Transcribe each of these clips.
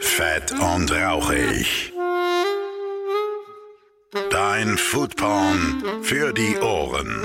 Fett und rauchig. Dein Foodporn für die Ohren.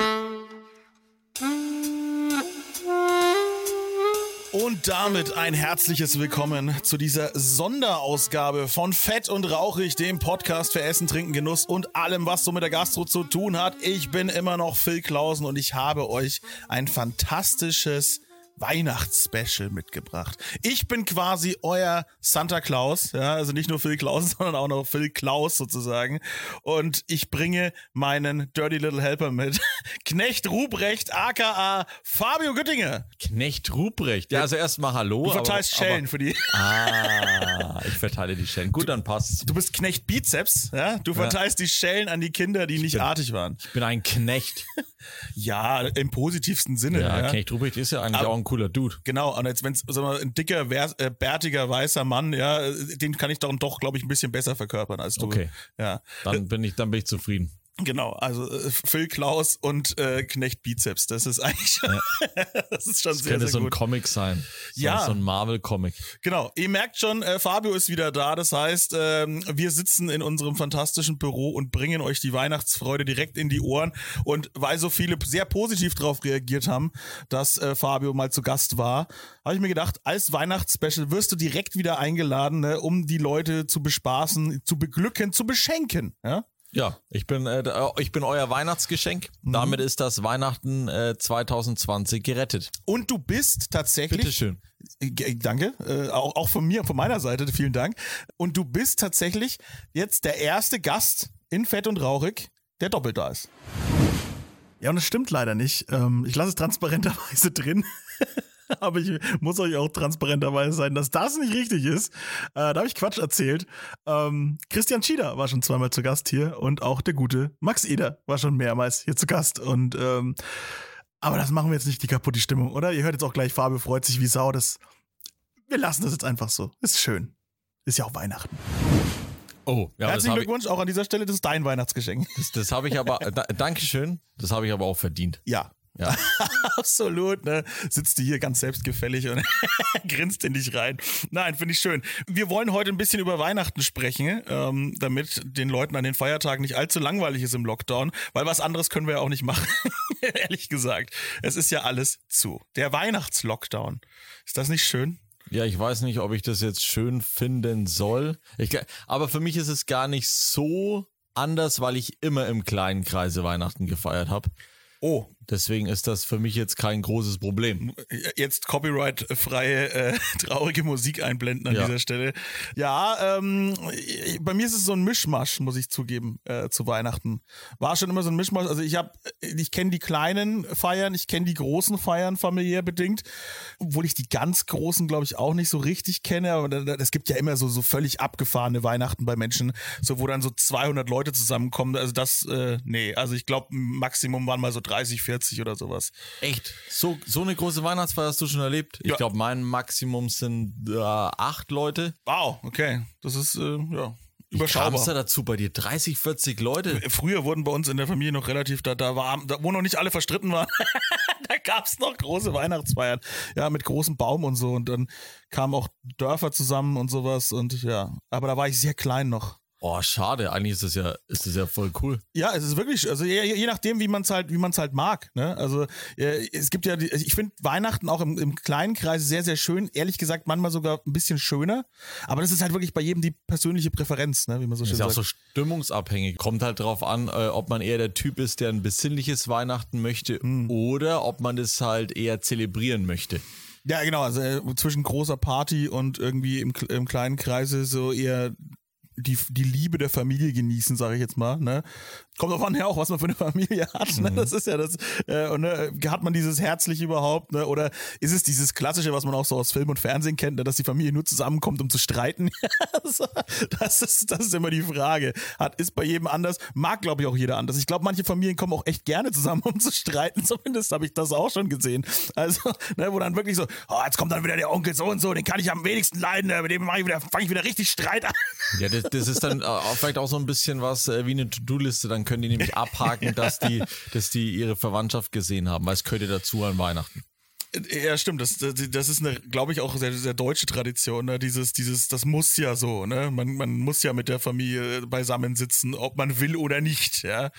Und damit ein herzliches Willkommen zu dieser Sonderausgabe von Fett und Rauchig, dem Podcast für Essen, Trinken, Genuss und allem, was so mit der Gastro zu tun hat. Ich bin immer noch Phil Klausen und ich habe euch ein fantastisches Weihnachtsspecial mitgebracht. Ich bin quasi euer Santa Claus, ja, also nicht nur Phil Klaus, sondern auch noch Phil Klaus sozusagen. Und ich bringe meinen Dirty Little Helper mit. Knecht Ruprecht, aka Fabio Güttinger. Knecht Ruprecht. Ja, also erstmal Hallo. Du verteilst aber, Schellen für die. Ah, ich verteile die Schellen. Gut, dann passt's. Du bist Knecht Bizeps, ja? Du verteilst die Schellen an die Kinder, die nicht bin- artig waren. Ich bin ein Knecht. Ja, im positivsten Sinne. Ja, Ja, Knecht Ruprecht ist ja eigentlich Aber- auch ein cooler Dude. Genau, und jetzt, wenn es ein dicker, äh, bärtiger, weißer Mann, ja, den kann ich doch, doch glaube ich, ein bisschen besser verkörpern als du. Okay. Ja, Dann bin ich, dann bin ich zufrieden. Genau. Also äh, Phil Klaus und äh, Knecht Bizeps, das ist eigentlich schon, das ist schon Das sehr, könnte sehr so ein gut. Comic sein. So, Ja. So ein Marvel-Comic. Genau, ihr merkt schon, äh, Fabio ist wieder da. Das heißt, ähm, wir sitzen in unserem fantastischen Büro und bringen euch die Weihnachtsfreude direkt in die Ohren. Und weil so viele sehr positiv darauf reagiert haben, dass äh, Fabio mal zu Gast war, habe ich mir gedacht, als Weihnachtsspecial wirst du direkt wieder eingeladen, ne, um die Leute zu bespaßen, zu beglücken, zu beschenken. Ja? Ja, ich bin, äh, da- ich bin euer Weihnachtsgeschenk. Mhm. Damit ist das Weihnachten äh, 2020 gerettet. Und du bist tatsächlich. Bitteschön. G- Danke, äh, auch, auch von mir, von meiner Seite, vielen Dank. Und du bist tatsächlich jetzt der erste Gast in Fett und Rauchig, der doppelt da ist. Ja, und das stimmt leider nicht. Ähm, ich lasse es transparenterweise drin. Aber ich muss euch auch transparenterweise sein, dass das nicht richtig ist. Äh, da habe ich Quatsch erzählt. Ähm, Christian Schieder war schon zweimal zu Gast hier und auch der gute Max Eder war schon mehrmals hier zu Gast. Und ähm, aber das machen wir jetzt nicht die kaputte Stimmung, oder? Ihr hört jetzt auch gleich, Fabio freut sich wie Sau. Das, wir lassen das jetzt einfach so. Ist schön. Ist ja auch Weihnachten. Oh, ja, Herzlichen habe ich, Glückwunsch auch an dieser Stelle. Das ist dein Weihnachtsgeschenk. das, das hab ich aber, da, Dankeschön, das habe ich aber auch verdient. Ja. Ja. Absolut, ne? Sitzt du hier ganz selbstgefällig und grinst in dich rein. Nein, finde ich schön. Wir wollen heute ein bisschen über Weihnachten sprechen, ähm, damit den Leuten an den Feiertagen nicht allzu langweilig ist im Lockdown, weil was anderes können wir ja auch nicht machen. Ehrlich gesagt. Es ist ja alles zu. Der Weihnachtslockdown. Ist das nicht schön? Ja, ich weiß nicht, ob ich das jetzt schön finden soll. Ich, aber für mich ist es gar nicht so anders, weil ich immer im kleinen Kreise Weihnachten gefeiert habe. Oh, Deswegen ist das für mich jetzt kein großes Problem. jetzt copyright-freie, äh, traurige Musik einblenden an Ja. dieser Stelle. Ja, ähm, bei mir ist es so ein Mischmasch, muss ich zugeben, äh, zu Weihnachten. War schon immer so ein Mischmasch. Also ich habe, ich kenne die kleinen Feiern, ich kenne die großen Feiern familiär bedingt, obwohl ich die ganz großen, glaube ich, auch nicht so richtig kenne. Aber es gibt ja immer so so völlig abgefahrene Weihnachten bei Menschen, so wo dann so 200 Leute zusammenkommen. Also das, äh, nee, also ich glaube, Maximum waren mal so 30, 40 oder sowas. Echt? So, so eine große Weihnachtsfeier hast du schon erlebt? Ich Ja. glaube, mein Maximum sind äh, acht Leute. Wow, okay. Das ist, äh, ja, Wie überschaubar. es da dazu bei dir? 30, 40 Leute? Früher wurden bei uns in der Familie noch relativ, da, da war, da, wo noch nicht alle verstritten waren, da gab's noch große Weihnachtsfeiern. Ja, mit großem Baum und so. Und dann kamen auch Dörfer zusammen und sowas. Und ja, aber da war ich sehr klein noch. Oh, schade. Eigentlich ist das ja, ist das ja voll cool. Ja, es ist wirklich, also je, je nachdem, wie man es halt, wie man es halt mag. Ne? Also äh, es gibt ja, die, ich finde Weihnachten auch im, im kleinen Kreis sehr, sehr schön. Ehrlich gesagt, manchmal sogar ein bisschen schöner. Aber das ist halt wirklich bei jedem die persönliche Präferenz, ne? wie man so schön Ist ja auch sagt. so stimmungsabhängig. Kommt halt drauf an, äh, ob man eher der Typ ist, der ein besinnliches Weihnachten möchte Hm. oder ob man das halt eher zelebrieren möchte. Ja, genau, also äh, zwischen großer Party und irgendwie im, im kleinen Kreise so eher die, die Liebe der Familie genießen, sage ich jetzt mal. Ne? Kommt drauf an ja auch, was man für eine Familie hat. Ne? Das ist ja das. Äh, und, ne, hat man dieses herzlich überhaupt? Ne? Oder ist es dieses Klassische, was man auch so aus Film und Fernsehen kennt, ne? dass die Familie nur zusammenkommt, um zu streiten? So, das, ist, das ist immer die Frage. Hat, ist bei jedem anders. Mag, glaube ich, auch jeder anders. Ich glaube, manche Familien kommen auch echt gerne zusammen, um zu streiten. Zumindest habe ich das auch schon gesehen. Also, ne, wo dann wirklich so, oh, jetzt kommt dann wieder der Onkel so und so, den kann ich am wenigsten leiden, ne? mit dem mache ich wieder, fange ich wieder richtig Streit an. Ja, das, das ist dann äh, vielleicht auch so ein bisschen was äh, wie eine To-Do-Liste. Dann können die nämlich abhaken, dass die, dass die ihre Verwandtschaft gesehen haben, weil es ja dazu an Weihnachten. Ja, stimmt. Das, das ist eine, glaube ich, auch sehr, sehr deutsche Tradition. Ne? Dieses, dieses, das muss ja so. Ne? Man, man muss ja mit der Familie beisammensitzen, ob man will oder nicht. Ja.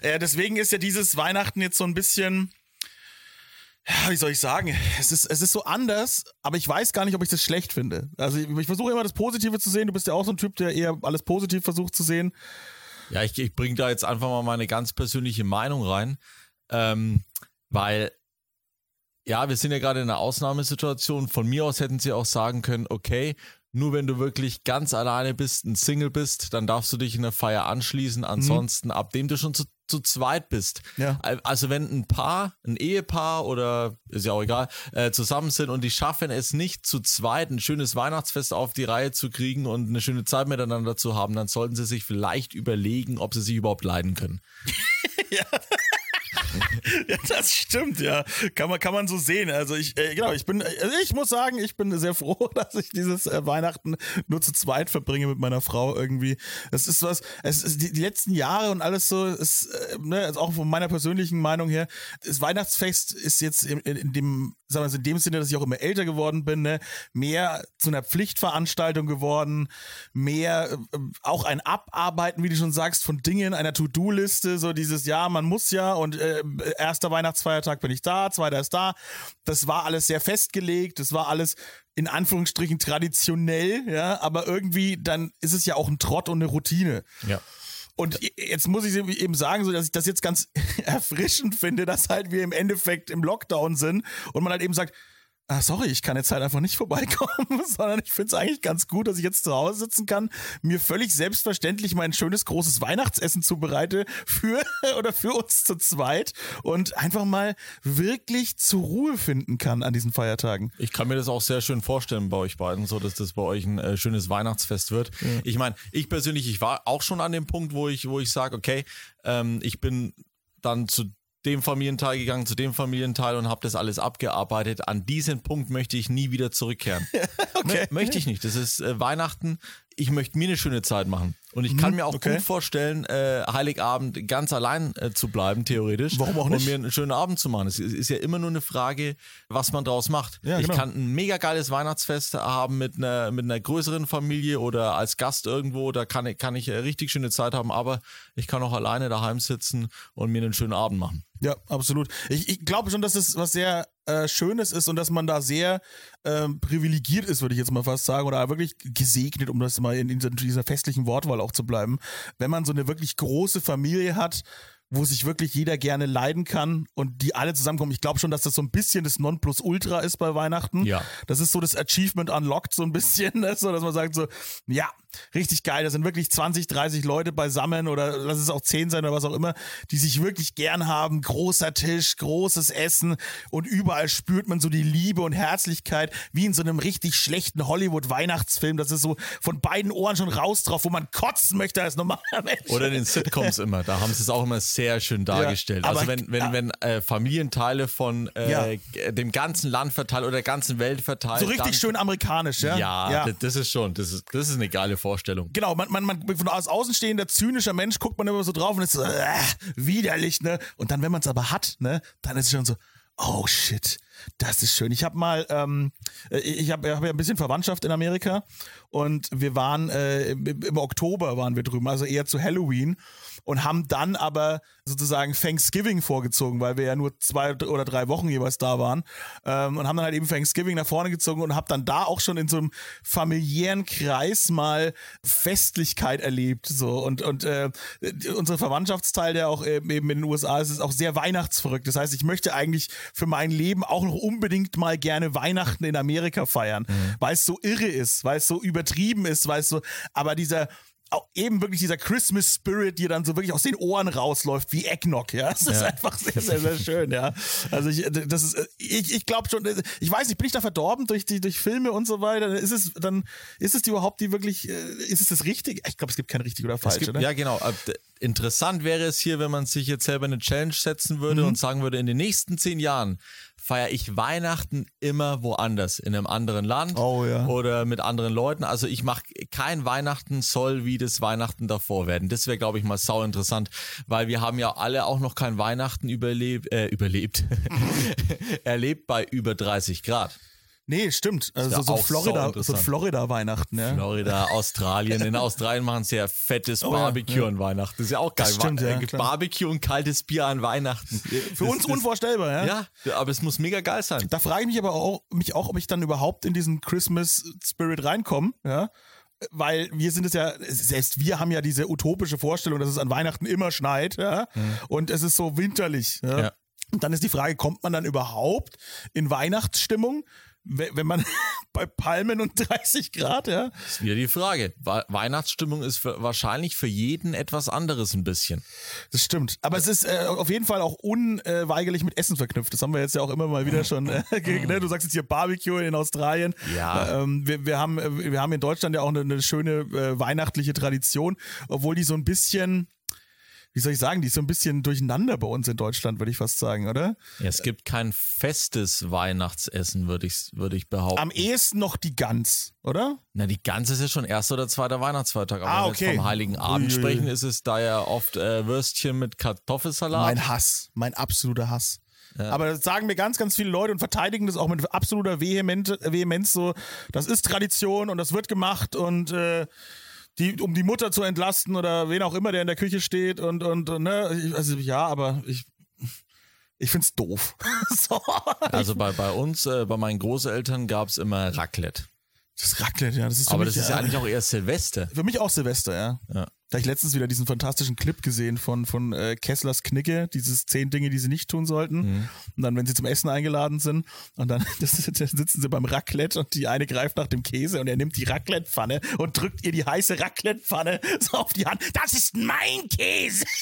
Äh, deswegen ist ja dieses Weihnachten jetzt so ein bisschen. Ja, wie soll ich sagen? Es ist, es ist so anders, aber ich weiß gar nicht, ob ich das schlecht finde. Also ich, ich versuche immer das Positive zu sehen. Du bist ja auch so ein Typ, der eher alles positiv versucht zu sehen. Ja, ich, ich bringe da jetzt einfach mal meine ganz persönliche Meinung rein, ähm, weil ja, wir sind ja gerade in einer Ausnahmesituation. Von mir aus hätten sie auch sagen können, okay, nur wenn du wirklich ganz alleine bist, ein Single bist, dann darfst du dich in der Feier anschließen. Ansonsten, mhm. ab dem du schon zu, zu zweit bist. Ja. Also wenn ein Paar, ein Ehepaar oder ist ja auch egal, äh, zusammen sind und die schaffen es nicht zu zweit ein schönes Weihnachtsfest auf die Reihe zu kriegen und eine schöne Zeit miteinander zu haben, dann sollten sie sich vielleicht überlegen, ob sie sich überhaupt leiden können. ja. Ja, das stimmt, ja. Kann man, kann man so sehen. Also ich, äh, genau, ich bin, also ich muss sagen, ich bin sehr froh, dass ich dieses äh, Weihnachten nur zu zweit verbringe mit meiner Frau irgendwie. Es ist was, es ist die, die letzten Jahre und alles so, ist, äh, ne, also auch von meiner persönlichen Meinung her, das Weihnachtsfest ist jetzt in, in, in dem, sagen wir mal, in dem Sinne, dass ich auch immer älter geworden bin, ne, mehr zu einer Pflichtveranstaltung geworden, mehr äh, auch ein Abarbeiten, wie du schon sagst, von Dingen, einer To-Do-Liste, so dieses, ja, man muss ja und äh, erster Weihnachtsfeiertag bin ich da, zweiter ist da. Das war alles sehr festgelegt, das war alles in Anführungsstrichen traditionell, ja, aber irgendwie dann ist es ja auch ein Trott und eine Routine. Ja. Und jetzt muss ich eben sagen, so dass ich das jetzt ganz erfrischend finde, dass halt wir im Endeffekt im Lockdown sind und man halt eben sagt, ah, sorry, ich kann jetzt halt einfach nicht vorbeikommen, sondern ich finde es eigentlich ganz gut, dass ich jetzt zu Hause sitzen kann, mir völlig selbstverständlich mein schönes großes Weihnachtsessen zubereite für oder für uns zu zweit und einfach mal wirklich zur Ruhe finden kann an diesen Feiertagen. Ich kann mir das auch sehr schön vorstellen bei euch beiden, so dass das bei euch ein äh, schönes Weihnachtsfest wird. Ja. Ich meine, ich persönlich, ich war auch schon an dem Punkt, wo ich, wo ich sage, okay, ähm, ich bin dann zu dem Familienteil gegangen, zu dem Familienteil und habe das alles abgearbeitet. An diesen Punkt möchte ich nie wieder zurückkehren. okay. Möchte ich nicht. Das ist äh, Weihnachten ich möchte mir eine schöne Zeit machen. Und ich kann mhm, mir auch okay. gut vorstellen, äh, Heiligabend ganz allein äh, zu bleiben, theoretisch. Warum auch nicht? Und mir einen schönen Abend zu machen. Es ist ja immer nur eine Frage, was man draus macht. Ja, ich genau. kann ein mega geiles Weihnachtsfest haben mit einer, mit einer größeren Familie oder als Gast irgendwo. Da kann ich, kann ich eine richtig schöne Zeit haben, aber ich kann auch alleine daheim sitzen und mir einen schönen Abend machen. Ja, absolut. Ich, ich glaube schon, dass es was sehr äh, Schönes ist und dass man da sehr ähm, privilegiert ist, würde ich jetzt mal fast sagen, oder wirklich gesegnet, um das mal in, in dieser festlichen Wortwahl auch zu bleiben, wenn man so eine wirklich große Familie hat, wo sich wirklich jeder gerne leiden kann und die alle zusammenkommen. Ich glaube schon, dass das so ein bisschen das Nonplusultra ist bei Weihnachten. Ja. Das ist so das Achievement Unlocked so ein bisschen, ne? so dass man sagt so, ja, richtig geil, da sind wirklich 20, 30 Leute beisammen oder lass es auch 10 sein oder was auch immer, die sich wirklich gern haben, großer Tisch, großes Essen und überall spürt man so die Liebe und Herzlichkeit, wie in so einem richtig schlechten Hollywood-Weihnachtsfilm, das ist so von beiden Ohren schon raus drauf, wo man kotzen möchte als normaler Mensch. Oder in den Sitcoms immer, da haben sie es auch immer sehr schön dargestellt. Ja, also wenn, wenn, ja. wenn äh, Familienteile von äh, ja. dem ganzen Land verteilt oder der ganzen Welt verteilt. So richtig dann, schön amerikanisch, ja? Ja, das ist schon, das ist, das ist eine geile Vorstellung. Genau, man, man, man von aus außenstehender zynischer Mensch guckt man immer so drauf und ist so, äh, widerlich, ne? Und dann, wenn man es aber hat, ne, dann ist es schon so, oh shit, das ist schön. Ich habe mal, ähm, äh, ich habe hab ja ein bisschen Verwandtschaft in Amerika und wir waren äh, im Oktober waren wir drüben, also eher zu Halloween und haben dann aber sozusagen Thanksgiving vorgezogen, weil wir ja nur zwei oder drei Wochen jeweils da waren ähm, und haben dann halt eben Thanksgiving nach vorne gezogen und habe dann da auch schon in so einem familiären Kreis mal Festlichkeit erlebt so und und äh, unser Verwandtschaftsteil, der auch eben in den USA ist, ist auch sehr weihnachtsverrückt. Das heißt, ich möchte eigentlich für mein Leben auch noch unbedingt mal gerne Weihnachten in Amerika feiern, mhm. weil es so irre ist, weil es so übertrieben ist, weil es so, aber dieser eben wirklich dieser Christmas Spirit, die dann so wirklich aus den Ohren rausläuft, wie Eggnog, ja. Das ist ja. einfach sehr, sehr, sehr schön, ja. Also ich, das ist, ich, ich glaube schon, ich weiß nicht, bin ich da verdorben durch die, durch Filme und so weiter? Ist es, dann, ist es die überhaupt die wirklich, äh, ist es das Richtige? Ich glaube, es gibt kein richtig oder falsch, gibt, ne? Ja, genau. Äh, interessant wäre es hier, wenn man sich jetzt selber eine Challenge setzen würde mhm. und sagen würde, in den nächsten zehn Jahren feiere ich Weihnachten immer woanders, in einem anderen Land Oh, ja. oder mit anderen Leuten. Also ich mache kein Weihnachten soll wie das Weihnachten davor werden. Das wäre, glaube ich, mal sau interessant, weil wir haben ja alle auch noch kein Weihnachten überlebt, äh, überlebt, erlebt bei über 30 Grad. Nee, stimmt. Also wär so Florida, so. Florida-Weihnachten, ja. Florida, Australien. In Australien machen sie ja fettes Oh ja, Barbecue ja. an Weihnachten. Das ist ja auch geil. Das stimmt, ja, äh, klar. Barbecue und kaltes Bier an Weihnachten. Für uns unvorstellbar, ja. Ja, aber es muss mega geil sein. Da frage ich mich aber auch, mich auch, ob ich dann überhaupt in diesen Christmas Spirit reinkomme, ja. Weil wir sind es ja, selbst wir haben ja diese utopische Vorstellung, dass es an Weihnachten immer schneit, ja. Und es ist so winterlich. Ja? Mhm. Ja. Und dann ist die Frage, kommt man dann überhaupt in Weihnachtsstimmung, we- wenn man bei Palmen und 30 Grad, ja? Das ist wieder die Frage. Weihnachtsstimmung ist für, wahrscheinlich für jeden etwas anderes ein bisschen. Das stimmt. Aber es ist äh, auf jeden Fall auch unweigerlich mit Essen verknüpft. Das haben wir jetzt ja auch immer mal wieder schon. Äh, ge- ne? Du sagst jetzt hier Barbecue in Australien. Ja. Ähm, wir, wir, haben, äh, wir haben in Deutschland ja auch eine, eine schöne äh, weihnachtliche Tradition, obwohl die so ein bisschen. Wie soll ich sagen, die ist so ein bisschen durcheinander bei uns in Deutschland, würde ich fast sagen, oder? Ja, es gibt kein festes Weihnachtsessen, würde ich, würde ich behaupten. Am ehesten noch die Gans, oder? Na, die ganze ist ja schon erster oder zweiter Weihnachtsfeiertag. Aber Ah, wenn wir okay. vom Heiligen Abend Uiuiui. sprechen, ist es da ja oft äh, Würstchen mit Kartoffelsalat. Mein Hass, mein absoluter Hass. Aber das sagen mir ganz, ganz viele Leute und verteidigen das auch mit absoluter Vehemente, Vehemenz so, das ist Tradition und das wird gemacht und äh, die, um die Mutter zu entlasten oder wen auch immer, der in der Küche steht und, und, und ne, also ja, aber ich, ich find's doof. so. also bei, bei uns, äh, bei meinen Großeltern gab es immer Raclette. Das Raclette, ja, das ist Aber mich, das ist ja eigentlich auch eher Silvester. Für mich auch Silvester, ja. Ja. Da ich letztens wieder diesen fantastischen Clip gesehen von, von äh, Kesslers Knicke, dieses zehn Dinge, die sie nicht tun sollten. Mhm. Und dann, wenn sie zum Essen eingeladen sind, und dann das, da sitzen sie beim Raclette und die eine greift nach dem Käse und er nimmt die Raclette-Pfanne und drückt ihr die heiße Raclette-Pfanne so auf die Hand. Das ist mein Käse!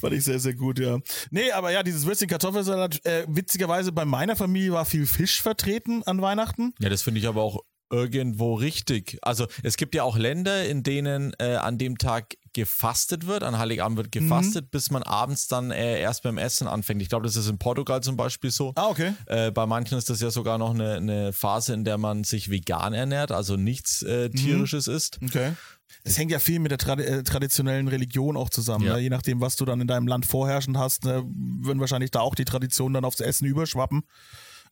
Fand ich sehr, sehr gut, ja. Nee, aber ja, dieses Würstchen Kartoffelsalat, äh, witzigerweise bei meiner Familie war viel Fisch vertreten an Weihnachten. Ja, das finde ich aber auch irgendwo richtig. Also es gibt ja auch Länder, in denen äh, an dem Tag gefastet wird, an Heiligabend wird Mhm. gefastet, bis man abends dann äh, erst beim Essen anfängt. Ich glaube, das ist in Portugal zum Beispiel so. Ah, okay. Äh, bei manchen ist das ja sogar noch eine, eine Phase, in der man sich vegan ernährt, also nichts äh, Mhm. tierisches isst. Okay. Es hängt ja viel mit der Tradi äh, traditionellen Religion auch zusammen. Ja. Ne? Je nachdem, was du dann in deinem Land vorherrschend hast, ne, würden wahrscheinlich da auch die Traditionen dann aufs Essen überschwappen.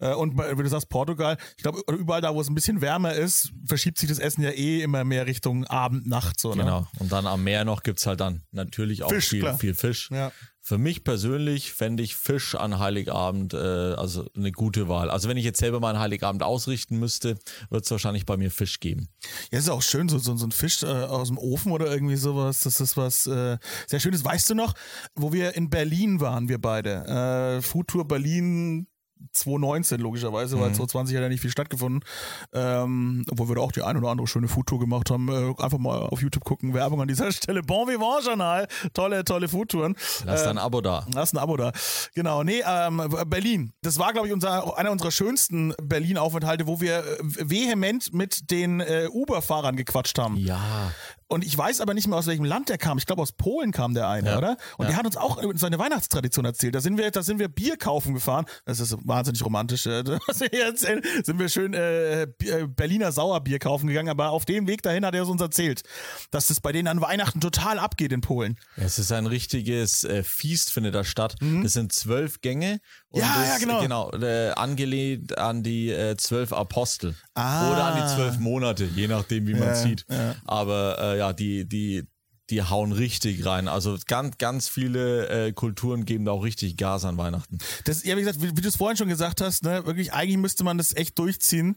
Äh, Und wenn du sagst Portugal, ich glaube, überall da, wo es ein bisschen wärmer ist, verschiebt sich das Essen ja eh immer mehr Richtung Abend, Nacht. So, ne? Genau. Und dann am Meer noch gibt's halt dann natürlich auch Fisch, viel, klar. viel Fisch. Ja. Für mich persönlich fände ich Fisch an Heiligabend äh, also eine gute Wahl. Also wenn ich jetzt selber mal einen Heiligabend ausrichten müsste, wird es wahrscheinlich bei mir Fisch geben. Ja, ist auch schön, so, so, so ein Fisch äh, aus dem Ofen oder irgendwie sowas. Das ist was äh, sehr Schönes. Weißt du noch, wo wir in Berlin waren, wir beide? Äh, Foodtour Berlin 2019 logischerweise, weil 2020 hat ja nicht viel stattgefunden. Ähm, obwohl wir da auch die ein oder andere schöne Foodtour gemacht haben. Äh, einfach mal auf YouTube gucken. Werbung an dieser Stelle. Bon Vivant Journal. Tolle, tolle Foodtouren. Lass Äh, dein Abo da. Lass ein Abo da. Genau, nee, ähm, Berlin. Das war, glaube ich, unser, einer unserer schönsten Berlin-Aufenthalte, wo wir äh, vehement mit den äh, Uber-Fahrern gequatscht haben. Ja. Und ich weiß aber nicht mehr, aus welchem Land der kam. Ich glaube, aus Polen kam der eine, Ja. oder? Und Ja. der hat uns auch seine Weihnachtstradition erzählt. Da sind wir, da sind wir Bier kaufen gefahren. Das ist wahnsinnig romantisch, äh, was wir hier erzählen. Sind wir schön äh, äh, Berliner Sauerbier kaufen gegangen. Aber auf dem Weg dahin hat er es uns erzählt, dass das bei denen an Weihnachten total abgeht in Polen. Es ist ein richtiges äh, Feast, findet da statt. Das sind zwölf Gänge. Und. Ja, ja, genau. Genau, äh, angelehnt an die äh, zwölf Apostel. Ah. Oder an die zwölf Monate, je nachdem, wie man Ja, sieht. ja. Aber äh, ja, die, die, die hauen richtig rein. Also ganz, ganz viele äh, Kulturen geben da auch richtig Gas an Weihnachten. Das, ja, wie gesagt, wie, wie du es vorhin schon gesagt hast, ne, wirklich, eigentlich müsste man das echt durchziehen.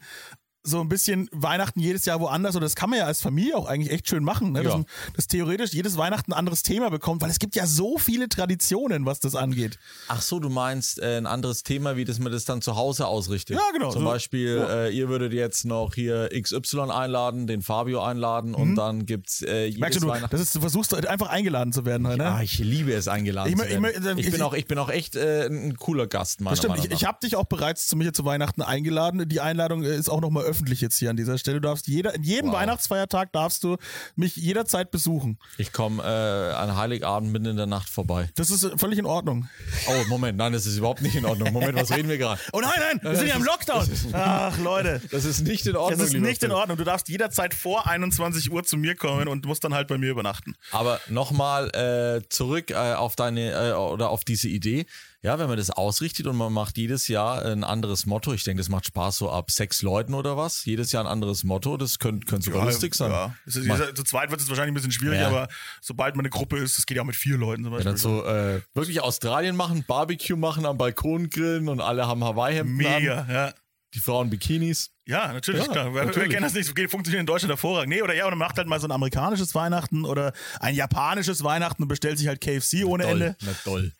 So ein bisschen Weihnachten jedes Jahr woanders, oder das kann man ja als Familie auch eigentlich echt schön machen, ne? dass, Ja. man- dass theoretisch jedes Weihnachten ein anderes Thema bekommt, weil es gibt ja so viele Traditionen, was das angeht. Ach so, du meinst äh, ein anderes Thema, wie dass man das dann zu Hause ausrichtet. Ja, genau, Zum so- Beispiel, äh, ihr würdet jetzt noch hier XY einladen, den Fabio einladen und dann gibt's äh, jedes Mhm. Merkst du, Weihnachten. das ist, du versuchst einfach eingeladen zu werden, ne? Ah, ich liebe es, eingeladen Ich zu werden. ich Ich, ich- bin, auch, ich bin auch echt äh, ein cooler Gast, meiner Das stimmt, Meinung ich, nach. ich habe dich auch bereits zu mir zu Weihnachten eingeladen. Die Einladung äh, ist auch nochmal öffentlich jetzt hier an dieser Stelle. Du darfst jeder, in jedem Wow. Weihnachtsfeiertag darfst du mich jederzeit besuchen. Ich komme äh, an Heiligabend mitten in der Nacht vorbei. Das ist völlig in Ordnung. Oh, Moment, nein, das ist überhaupt nicht in Ordnung. Moment, was reden wir gerade? Oh nein, nein, wir sind ja im Lockdown. Ach, Leute. Das ist nicht in Ordnung. Das ist nicht in. Ordnung. Du darfst jederzeit vor 21 Uhr zu mir kommen und musst dann halt bei mir übernachten. Aber nochmal äh, zurück äh, auf deine äh, oder auf diese Idee. Ja, wenn man das ausrichtet und man macht jedes Jahr ein anderes Motto, ich denke, das macht Spaß so ab sechs Leuten oder was. Jedes Jahr ein anderes Motto, das könnte, könnte sogar lustig sein. Ja. Ist, zu zweit wird es wahrscheinlich ein bisschen schwierig, Ja. aber sobald man eine Gruppe ist, das geht ja auch mit vier Leuten zum Ja, Beispiel. dann so äh, wirklich Australien machen, Barbecue machen, am Balkon grillen und alle haben Hawaii-Hemden an, Mega, ja. die Frauen Bikinis. Ja, natürlich, Ja, klar. Wir, wir natürlich. kennen das nicht. Funktioniert in Deutschland hervorragend. Nee, oder ja, oder man macht halt mal so ein amerikanisches Weihnachten oder ein japanisches Weihnachten und bestellt sich halt KFC ohne Toll, Ende. na toll.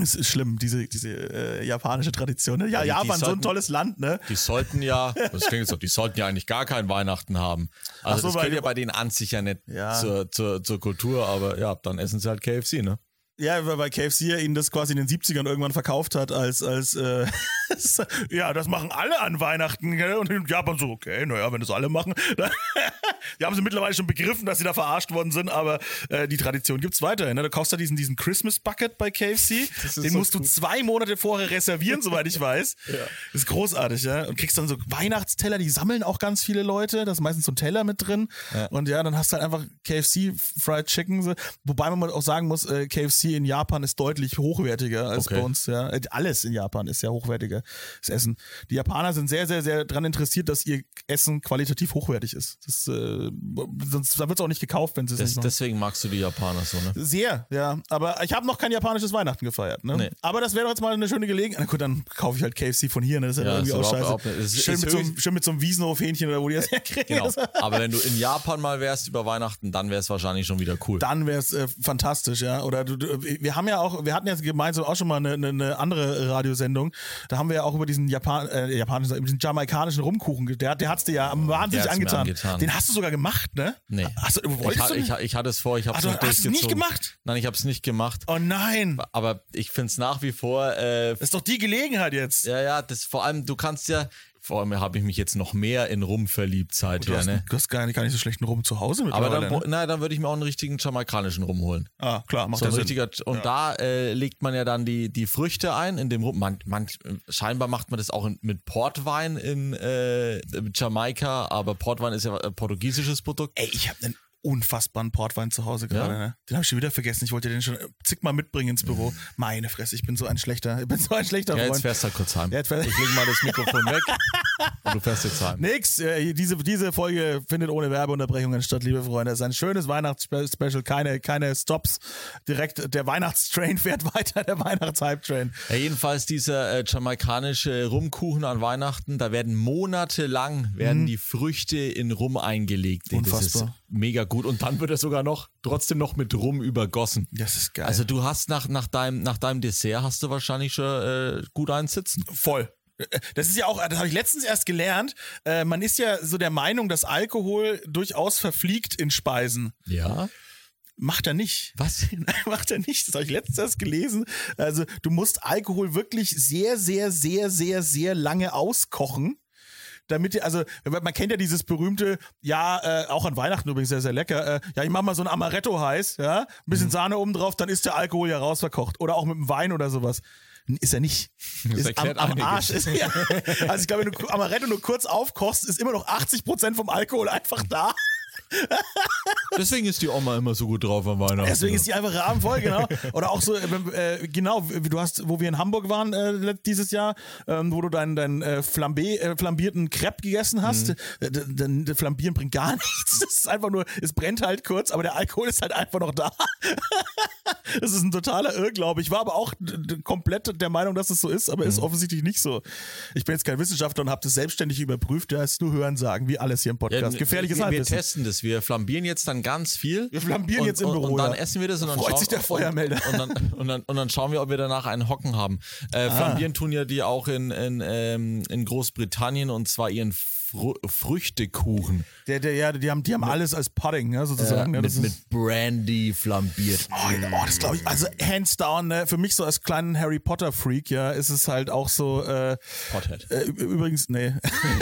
Es ist schlimm, diese, diese äh, japanische Tradition. Ne? Ja, die- die Japan, so ein sollten- tolles Land, ne? Die sollten ja, das klingt so, die sollten ja eigentlich gar kein Weihnachten haben. Also so, das gehört ja bei denen an sich ja nicht Ja. Zur, zur, zur Kultur, aber ja, dann essen sie halt KFC, ne? Ja, weil weil KFC ja ihnen das quasi in den 70ern irgendwann verkauft hat als, als äh, ja, das machen alle an Weihnachten. Gell? Und in Japan so, okay, naja, wenn das alle machen. dann- die haben sie mittlerweile schon begriffen, dass sie da verarscht worden sind, aber äh, die Tradition gibt's weiterhin. Ne? Du kaufst da diesen, diesen Christmas Bucket bei KFC. Den so musst du gut. zwei Monate vorher reservieren, soweit ich weiß. Das ist großartig, ja. Und kriegst dann so Weihnachtsteller, die sammeln auch ganz viele Leute. Da ist meistens so ein Teller mit drin. Und ja, dann hast du halt einfach KFC Fried Chicken. So. Wobei man auch sagen muss, äh, KFC in Japan ist deutlich hochwertiger als Okay. bei uns. Ja. Äh, Alles in Japan ist ja hochwertiger, das Essen. Die Japaner sind sehr, sehr, sehr daran interessiert, dass ihr Essen qualitativ hochwertig ist. Das, äh, sonst wird es auch nicht gekauft, wenn sie es nicht deswegen magst du die Japaner so, ne? Sehr, ja. Aber ich habe noch kein japanisches Weihnachten gefeiert. Ne? Nee. Aber das wäre doch jetzt mal eine schöne Gelegenheit. Na gut, dann kaufe ich halt KFC von hier. Ne? Das ist ja, Ja, irgendwie ist auch scheiße. Es ist- schön, ist mit so, schön mit so einem Wiesenhof-Hähnchen oder wo die das herkriegen. Genau. Aber wenn du in Japan mal wärst über Weihnachten, dann wäre es wahrscheinlich schon wieder cool. Dann wäre es äh, fantastisch, ja. Oder du, du, wir haben ja auch, wir hatten ja gemeinsam auch schon mal eine, eine, eine andere Radiosendung. Da haben wir ja auch über diesen Japan, äh, japanischen, über diesen jamaikanischen Rumkuchen, der, der hat's dir ja wahnsinnig hat's mir angetan. angetan. Den hast du sogar gemacht, ne? Nee. Hast du, ich, wolltest ha- du ich, nicht? ha- ich hatte es vor, ich es du nicht hast es nicht durchgezogen. gemacht? Nein, ich habe es nicht gemacht. Oh nein. Aber ich finde es nach wie vor äh, Das ist doch die Gelegenheit jetzt. Ja, ja, das vor allem, du kannst ja, vor allem habe ich mich jetzt noch mehr in Rum verliebt Du seither, hast, ne? du hast gar nicht, gar nicht so schlechten Rum zu Hause Aber mittlerweile. dann, ne? na, dann würde ich mir auch einen richtigen jamaikanischen Rum holen. Ah, klar, macht So ja Sinn. richtiger, und da äh, legt man ja dann die, die Früchte ein in dem Rum. Man, man, scheinbar macht man das auch in, mit Portwein in äh, Jamaika, aber Portwein ist ja ein portugiesisches Produkt. Ey, ich habe einen unfassbaren Portwein zu Hause gerade. Ja? Ne? Den habe ich schon wieder vergessen. Ich wollte den schon zigmal mitbringen ins Büro. Meine Fresse, ich bin so ein schlechter, ich bin so ein schlechter Ja, jetzt Freund. fährst du halt kurz heim. Ja, jetzt ich leg mal das Mikrofon weg und du fährst jetzt heim. Nix, äh, diese, diese Folge findet ohne Werbeunterbrechungen statt, liebe Freunde. Es ist ein schönes Weihnachtsspecial, keine, keine Stops. Direkt der Weihnachtstrain fährt weiter, der Weihnachtshype-Train. Ja, jedenfalls dieser äh, jamaikanische Rumkuchen an Weihnachten, da werden monatelang werden die Früchte in Rum eingelegt. Mhm. Unfassbar. Mega gut. Und dann wird er sogar noch, trotzdem noch mit Rum übergossen. Das ist geil. Also du hast nach, nach, deinem, nach deinem Dessert hast du wahrscheinlich schon äh, gut einen sitzen. Voll. Das ist ja auch, das habe ich letztens erst gelernt. Äh, man ist ja so der Meinung, dass Alkohol durchaus verfliegt in Speisen. Ja. Macht er nicht. Was? Nein, macht er nicht. Das habe ich letztens erst gelesen. Also du musst Alkohol wirklich sehr, sehr, sehr, sehr, sehr lange auskochen. Damit, ihr- also man kennt ja dieses berühmte, ja, äh, auch an Weihnachten übrigens sehr, sehr lecker, äh, ja, ich mach mal so ein Amaretto heiß, ja, ein bisschen Sahne oben drauf, dann ist der Alkohol ja rausverkocht. Oder auch mit dem Wein oder sowas. Ist er nicht. Das ist am, am. Arsch. Ist, ja. Also ich glaube, wenn du Amaretto nur kurz aufkochst, ist immer noch 80% vom Alkohol einfach da. Deswegen ist die Oma immer so gut drauf an Weihnachten. Deswegen ist die einfach rahmenvoll, genau. Oder auch so, äh, äh, genau, wie du hast, wo wir in Hamburg waren äh, dieses Jahr, ähm, wo du deinen dein, äh, Flambé, äh, flambierten Crepe gegessen hast. Äh, d- Flambieren bringt gar nichts. Das ist einfach nur, es brennt halt kurz, aber der Alkohol ist halt einfach noch da. Das ist ein totaler Irrglaube. Ich war aber auch komplett der Meinung, dass es so ist, aber ist offensichtlich nicht so. Ich bin jetzt kein Wissenschaftler und habe das selbstständig überprüft. Ja, ist nur Hören sagen, wie alles hier im Podcast. Gefährliches wir, wir Halbwissen. testen das. Wir flambieren jetzt dann ganz viel. Wir flambieren und, jetzt im und, Büro, Und dann ja. essen wir das und dann Freut schauen, sich der Feuermelder. Und, und, dann, und, dann, und dann schauen wir, ob wir danach einen Hocken haben. Ah. Äh, Flambieren tun ja die auch in, in, ähm, in Großbritannien und zwar ihren Fr Früchtekuchen. Der, der, ja, die haben, die haben alles als Pudding, ja, sozusagen. ja, mit, ist- mit Brandy flambiert. Oh, ja, oh, das glaube ich, also hands down, ne, für mich so als kleinen Harry Potter Freak, ja, ist es halt auch so, äh, Pothead. äh, übrigens, nee,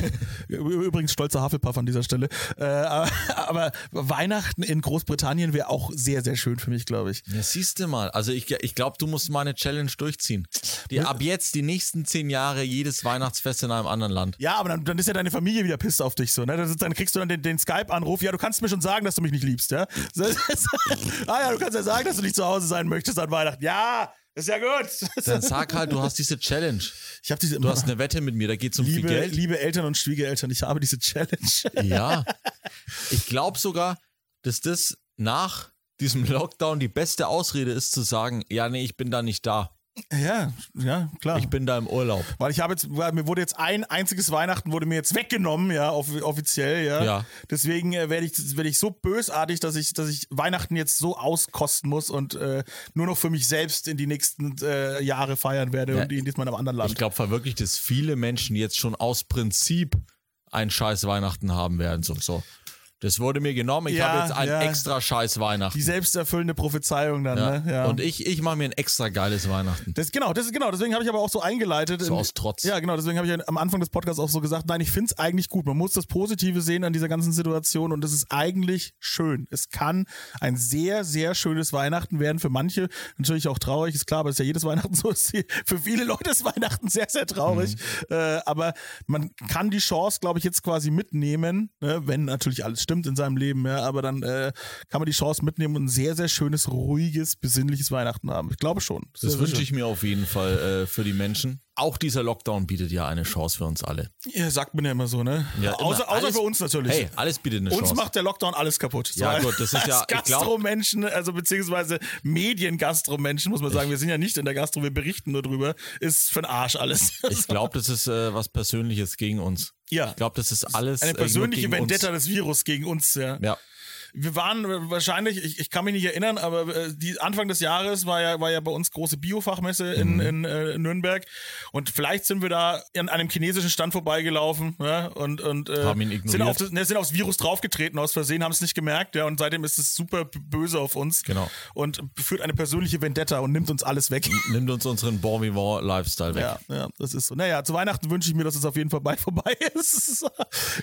übrigens stolzer Hufflepuff an dieser Stelle, äh, aber, aber Weihnachten in Großbritannien wäre auch sehr, sehr schön für mich, glaube ich. Ja, siehst du mal. Also ich, ich glaube, du musst meine Challenge durchziehen. Die, ab jetzt die nächsten zehn Jahre jedes Weihnachtsfest in einem anderen Land. Ja, aber dann, dann ist ja deine Familie wieder pisst auf dich so, ne? Ist, dann kriegst du dann den, den Skype-Anruf, ja, du kannst mir schon sagen, dass du mich nicht liebst, ja? ah ja, du kannst ja sagen, dass du nicht zu Hause sein möchtest an Weihnachten. Ja, ist ja gut. Dann sag halt, du hast diese Challenge. Ich habe diese Du hast eine Wette mit mir, da geht's um liebe, viel Geld. liebe Eltern und Schwiegereltern, ich habe diese Challenge. Ja. Ich glaube sogar, dass das nach diesem Lockdown die beste Ausrede ist zu sagen, ja, nee, ich bin da nicht da. Ja, ja, klar. Ich bin da im Urlaub. Weil ich habe jetzt, weil mir wurde jetzt ein einziges Weihnachten wurde mir jetzt weggenommen, ja, off offiziell, ja. Ja. Deswegen äh, werde ich, werde ich so bösartig, dass ich, dass ich Weihnachten jetzt so auskosten muss und äh, nur noch für mich selbst in die nächsten äh, Jahre feiern werde Ja. und in diesem einem anderen Land. Ich glaube verwirklich, dass viele Menschen jetzt schon aus Prinzip ein scheiß Weihnachten haben werden. So, so. Das wurde mir genommen. Ich Ja, habe jetzt ein ja. extra scheiß Weihnachten. die selbsterfüllende Prophezeiung dann, ja. ne? Ja. Und ich, ich mache mir ein extra geiles Weihnachten. Das, genau, das ist genau, deswegen habe ich aber auch so eingeleitet. So aus Trotz. Ja, genau, deswegen habe ich am Anfang des Podcasts auch so gesagt, nein, ich finde es eigentlich gut. Man muss das Positive sehen an dieser ganzen Situation und es ist eigentlich schön. Es kann ein sehr, sehr schönes Weihnachten werden. Für manche natürlich auch traurig, ist klar, aber es ist ja jedes Weihnachten so. Ist Für viele Leute ist Weihnachten sehr, sehr traurig. Mhm. Äh, aber man kann die Chance, glaube ich, jetzt quasi mitnehmen, ne, wenn natürlich alles stimmt in seinem Leben, ja, aber dann äh, kann man die Chance mitnehmen und ein sehr, sehr schönes, ruhiges, besinnliches Weihnachten haben. Ich glaube schon. Das sehr wünsche ich mir auf jeden Fall äh, für die Menschen. Auch dieser Lockdown bietet ja eine Chance für uns alle. Ja, sagt man ja immer so, ne? Ja, immer. außer, außer Alles- für uns natürlich. Hey, alles bietet eine uns Chance. macht der Lockdown alles kaputt. Ja, So, gut, das ist ja- ich Gastromenschen, also beziehungsweise Mediengastromenschen, muss man sagen. Wir sind ja nicht in der Gastro, wir berichten nur drüber. Ist für den Arsch alles. ich glaube, das ist äh, was Persönliches gegen uns. Ja. Ich glaube, das ist alles Eine äh, persönliche Vendetta Uns. des Virus gegen uns, ja. Ja. Wir waren äh, wahrscheinlich, ich, ich kann mich nicht erinnern, aber äh, die Anfang des Jahres war ja, war ja bei uns große Biofachmesse in, Mhm. in äh, Nürnberg. Und vielleicht sind wir da an einem chinesischen Stand vorbeigelaufen ja, und, und äh, sind, auf das, ne, sind aufs Virus draufgetreten aus Versehen, haben es nicht gemerkt, ja, und seitdem ist es super böse auf uns. Genau. Und führt eine persönliche Vendetta und nimmt uns alles weg. Nimmt uns unseren Bon Vivant Lifestyle weg. Ja, ja, das ist so. Naja, zu Weihnachten wünsche ich mir, dass es auf jeden Fall bald vorbei ist.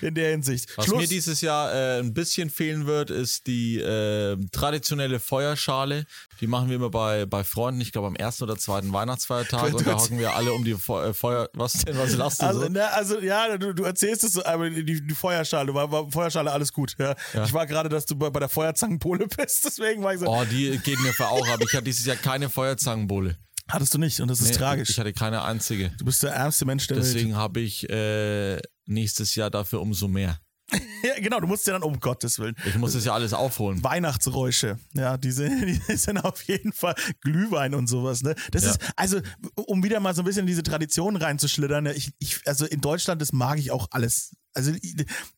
In der Hinsicht. Was mir dieses Jahr äh, ein bisschen fehlen wird, ist die äh, traditionelle Feuerschale. Die machen wir immer bei, bei Freunden, ich glaube am ersten oder zweiten Weihnachtsfeiertag und da hocken wir alle um die Fe äh, Feuer. Was denn? Was lasst du Also, so? ne, also ja, du, du erzählst es, so, aber die, die Feuerschale, war, war Feuerschale alles gut. Ja. Ich war gerade, dass du bei, bei der Feuerzangenpole bist, deswegen war ich so. Oh, die geht mir für auch, aber ich hatte dieses Jahr keine Feuerzangenbowle. Hattest du nicht und das ist Nee, tragisch. Ich hatte keine einzige. du bist der ärmste Mensch der Welt. Deswegen habe ich äh, nächstes Jahr dafür umso mehr. Ja, genau, du musst ja dann um Gottes Willen. Ich muss das ja alles aufholen. Weihnachtsräusche, ja, die sind, die sind auf jeden Fall Glühwein und sowas, ne? Das Ja. ist, also, um wieder mal so ein bisschen in diese Tradition reinzuschlittern, ne? ich, ich, also in Deutschland, das mag ich auch alles. Also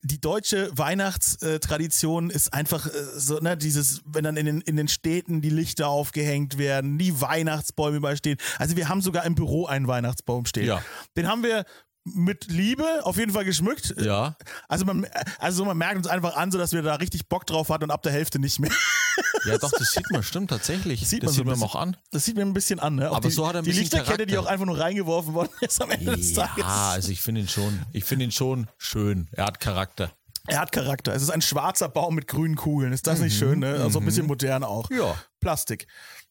die, deutsche Weihnachtstradition ist einfach äh, so, ne, dieses, wenn dann in den, in den Städten die Lichter aufgehängt werden, die Weihnachtsbäume überall stehen. Also wir haben sogar im Büro einen Weihnachtsbaum stehen. Ja. Den haben wir mit Liebe auf jeden Fall geschmückt. Ja. Also man, also man merkt uns einfach an, so dass wir da richtig Bock drauf hatten und ab der Hälfte nicht mehr. Ja, doch, das sieht man, stimmt tatsächlich. Sieht das man so sieht ein man bisschen. auch an. Das sieht mir ein bisschen an, ne? Auch Aber die, so hat er ein die bisschen Lichterkette, die Charakter. auch einfach nur reingeworfen worden ist am Ende des Tages. Ja, also ich finde ihn schon, ich finde ihn schon schön. Er hat Charakter. Er hat Charakter. Es ist ein schwarzer Baum mit grünen Kugeln. Ist das nicht schön, ne? Also ein bisschen modern auch. Mhm. Ja. Plastik.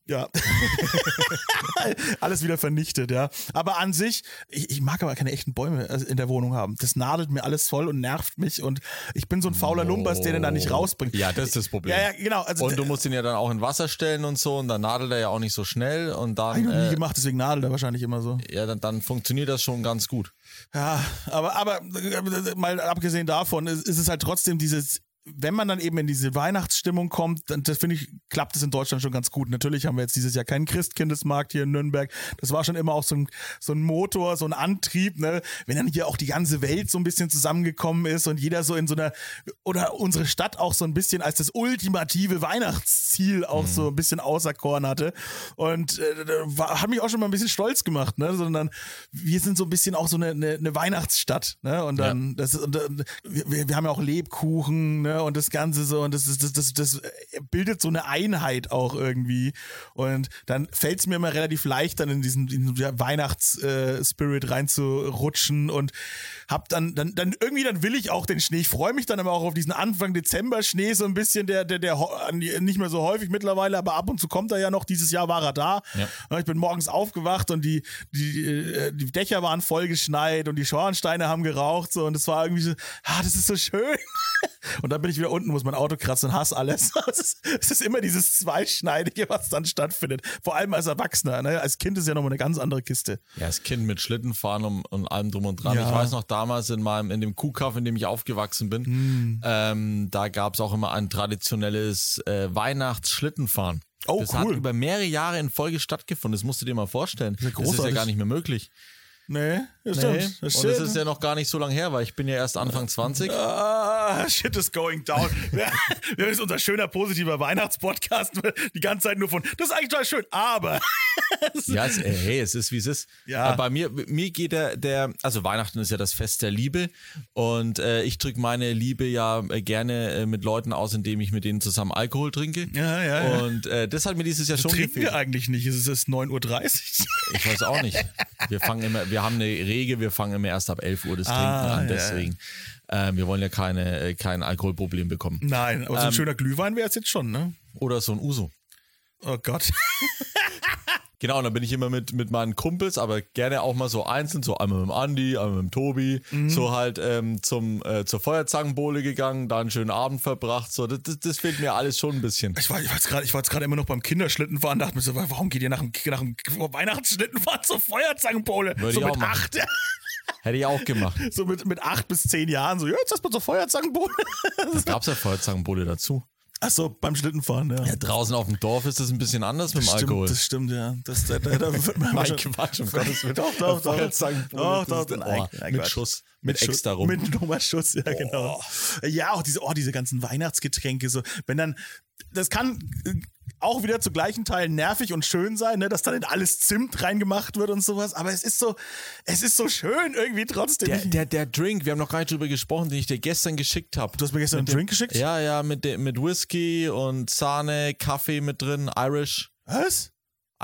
Ja. Alles wieder vernichtet, ja. Aber an sich, ich, ich mag aber keine echten Bäume äh, in der Wohnung haben. Das nadelt mir alles voll und nervt mich und ich bin so ein fauler Lumbers, der den da nicht rausbringt. Ja, das ist das Problem. Ja, ja, genau. Also, Und du musst ihn ja dann auch in Wasser stellen und so und dann nadelt er ja auch nicht so schnell und ich dann, noch nie äh, gemacht, deswegen nadelt er wahrscheinlich immer so. ja, dann, dann funktioniert das schon ganz gut. Ja, aber, aber äh, mal abgesehen davon ist, ist es halt trotzdem dieses wenn man dann eben in diese Weihnachtsstimmung kommt, dann das finde ich, klappt es in Deutschland schon ganz gut. Natürlich haben wir jetzt dieses Jahr keinen Christkindesmarkt hier in Nürnberg. Das war schon immer auch so ein, so ein Motor, so ein Antrieb, ne? Wenn dann hier auch die ganze Welt so ein bisschen zusammengekommen ist und jeder so in so einer, oder unsere Stadt auch so ein bisschen als das ultimative Weihnachtsziel auch so ein bisschen auserkoren hatte. Und äh, war, hat mich auch schon mal ein bisschen stolz gemacht, ne? Sondern wir sind so ein bisschen auch so eine, eine, eine Weihnachtsstadt, ne? Und dann, ja. das, und, und, wir, wir haben ja auch Lebkuchen, ne? Und das Ganze so und das, das, das, das bildet so eine Einheit auch irgendwie und dann fällt es mir immer relativ leicht, dann in diesen, diesen Weihnachtsspirit äh, reinzurutschen und hab dann, dann, dann irgendwie, dann will ich auch den Schnee. Ich freue mich dann immer auch auf diesen Anfang Dezember Schnee so ein bisschen, der, der, der nicht mehr so häufig mittlerweile, aber ab und zu kommt er ja noch. Dieses Jahr war er da. Ja. Ich bin morgens aufgewacht und die, die, äh, die Dächer waren vollgeschneit und die Schornsteine haben geraucht so und es war irgendwie so, ah, das ist so schön. Und dann bin ich wieder unten, muss mein Auto kratzen und hasse alles. Es ist, es ist immer dieses Zweischneidige, was dann stattfindet. Vor allem als Erwachsener. Ne? Als Kind ist ja nochmal eine ganz andere Kiste. Ja, als Kind mit Schlittenfahren und, und allem drum und dran. Ja. Ich weiß noch damals in meinem, in dem Kuhkaff, in dem ich aufgewachsen bin, hm. ähm, da gab es auch immer ein traditionelles äh, Weihnachtsschlittenfahren. Oh, das cool. hat über mehrere Jahre in Folge stattgefunden. Das musst du dir mal vorstellen. Das ist, das ist ja gar nicht mehr möglich. Nee, das nee. stimmt. Das und es ist ja noch gar nicht so lange her, weil ich bin ja erst Anfang 20. Ah, shit is going down. das ist unser schöner, positiver Weihnachtspodcast. Die ganze Zeit nur von, das ist eigentlich total schön, aber. ja, es, hey, es ist wie es ist. Ja. Bei mir, mir geht der, der, also Weihnachten ist ja das Fest der Liebe und äh, ich drücke meine Liebe ja äh, gerne äh, mit Leuten aus, indem ich mit denen zusammen Alkohol trinke. Ja, ja, ja. Und äh, das hat mir dieses Jahr schon trinken gefehlt. wir eigentlich nicht. Es ist 9.30 Uhr. Ich weiß auch nicht. Wir fangen immer, wir haben eine Regel, wir fangen immer erst ab 11 Uhr das Trinken ah, an, deswegen. Ja. Ähm, wir wollen ja keine, äh, kein Alkoholproblem bekommen. Nein, aber so ein ähm, schöner Glühwein wäre es jetzt schon, ne? Oder so ein Uso. Oh Gott. Genau, und dann bin ich immer mit, mit meinen Kumpels, aber gerne auch mal so einzeln, so einmal mit dem Andi, einmal mit dem Tobi, mhm. so halt ähm, zum, äh, zur Feuerzangenbowle gegangen, da einen schönen Abend verbracht. So, das, das, das fehlt mir alles schon ein bisschen. Ich war, ich war jetzt gerade, ich war jetzt gerade immer noch beim Kinderschlittenfahren, dachte mir so, warum geht ihr nach dem, nach dem Weihnachtsschlittenfahren zur Feuerzangenbowle? Würde so ich mit acht. Hätte ich auch gemacht. So mit, mit acht bis zehn Jahren, so, ja, jetzt mal zur Feuerzangenbowle. Es gab ja Feuerzangenbowle dazu. Ach so, beim Schlittenfahren, ja. ja. Draußen auf dem Dorf ist das ein bisschen anders das mit dem stimmt, Alkohol. Das stimmt, ja. Das, da, da, da wird man Nein, Quatsch, um Gottes Willen. Doch, doch, doch. Doch, doch, doch. doch oh, mit Schuss. Mit, mit extra rum. Mit Nummer Schuss, ja, genau. Oh. Ja, auch diese, oh, diese ganzen Weihnachtsgetränke, so. Wenn dann, das kann auch wieder zu gleichen Teilen nervig und schön sein, ne, dass dann in alles Zimt reingemacht wird und sowas. Aber es ist so, es ist so schön irgendwie trotzdem. Der, der, der Drink, wir haben noch gar nicht drüber gesprochen, den ich dir gestern geschickt habe. Du hast mir gestern mit einen Drink geschickt? Ja, ja, mit, mit Whisky und Sahne, Kaffee mit drin, Irish. Was?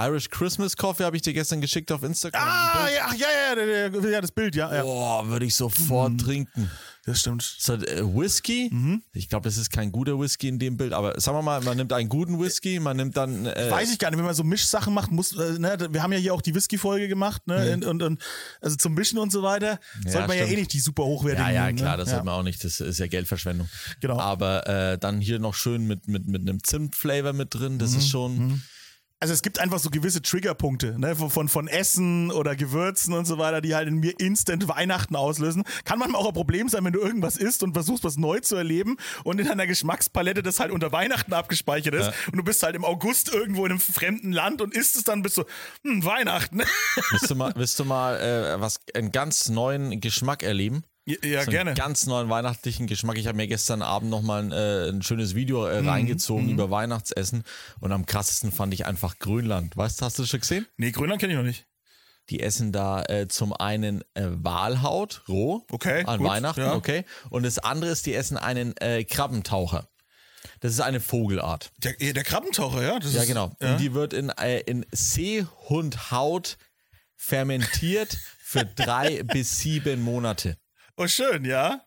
Irish Christmas Coffee habe ich dir gestern geschickt auf Instagram. Ah, ja, ja, ja, ja, das Bild, ja. Boah, würde ich sofort mm. trinken. Das stimmt. Äh, Whisky, mhm. ich glaube, das ist kein guter Whisky in dem Bild, aber sagen wir mal, man nimmt einen guten Whisky, man nimmt dann. Äh, Weiß ich gar nicht, wenn man so Mischsachen macht, muss, äh, ne, wir haben ja hier auch die Whisky-Folge gemacht, ne, mhm. und, und, also zum Mischen und so weiter, sollte man ja eh nicht die super hochwertigen. Ja, ja, klar, ne? das ja. sollte man auch nicht, das ist ja Geldverschwendung. Genau. Aber dann hier noch schön mit, mit, mit einem Zimt-Flavor mit drin, das mhm. ist schon. Also es gibt einfach so gewisse Triggerpunkte, ne, von, von Essen oder Gewürzen und so weiter, die halt in mir instant Weihnachten auslösen. Kann manchmal auch ein Problem sein, wenn du irgendwas isst und versuchst, was neu zu erleben und in deiner Geschmackspalette das halt unter Weihnachten abgespeichert ist ja. und du bist halt im August irgendwo in einem fremden Land und isst es dann bist du, hm, Weihnachten. Willst du mal, willst du mal äh, was, einen ganz neuen Geschmack erleben? Ja, ja so gerne. Ganz neuen weihnachtlichen Geschmack. Ich habe mir gestern Abend nochmal ein, äh, ein schönes Video äh, mhm. reingezogen mhm. über Weihnachtsessen und am krassesten fand ich einfach Grönland. Weißt du, hast du das schon gesehen? Nee, Grönland kenne ich noch nicht. Die essen da äh, zum einen äh, Walhaut roh okay, an gut, Weihnachten, ja. okay. Und das andere ist, die essen einen äh, Krabbentaucher. Das ist eine Vogelart. Der, der Krabbentaucher, ja? Das ja, genau. Ja. Und die wird in, äh, in Seehundhaut fermentiert für drei bis sieben Monate. Oh, schön, ja.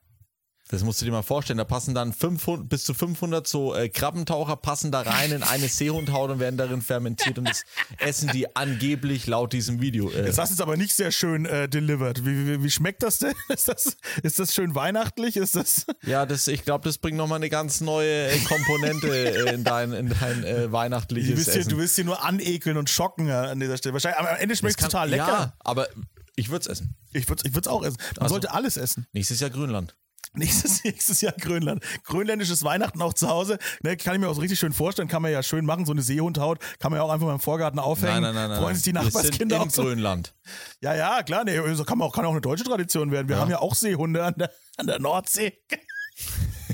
Das musst du dir mal vorstellen. Da passen dann 500, bis zu 500 so äh, Krabbentaucher passen da rein in eine Seehundhaut und werden darin fermentiert und das essen die angeblich laut diesem Video. Äh. Das ist aber nicht sehr schön äh, delivered. Wie, wie, wie, schmeckt das denn? Ist das, ist das schön weihnachtlich? Ist das? Ja, das, ich glaube, das bringt nochmal eine ganz neue äh, Komponente äh, in dein, in dein äh, weihnachtliches du willst Essen. Hier, du willst hier nur anekeln und schocken an dieser Stelle. Wahrscheinlich, am Ende schmeckt es total lecker. Ja, aber ich würde es essen. Ich würde es ich auch essen. Man also, sollte alles essen. Nächstes Jahr Grönland. Nächstes, nächstes Jahr Grönland. Grönländisches Weihnachten auch zu Hause. Ne, kann ich mir auch so richtig schön vorstellen. Kann man ja schön machen. So eine Seehundhaut kann man ja auch einfach mal im Vorgarten aufhängen. Nein, nein, nein. Freuen sich die Nachbarskinder in auch so. Grönland. Ja, ja, klar. Nee, so kann, man auch, kann auch eine deutsche Tradition werden. Wir haben ja auch Seehunde an der, an der Nordsee.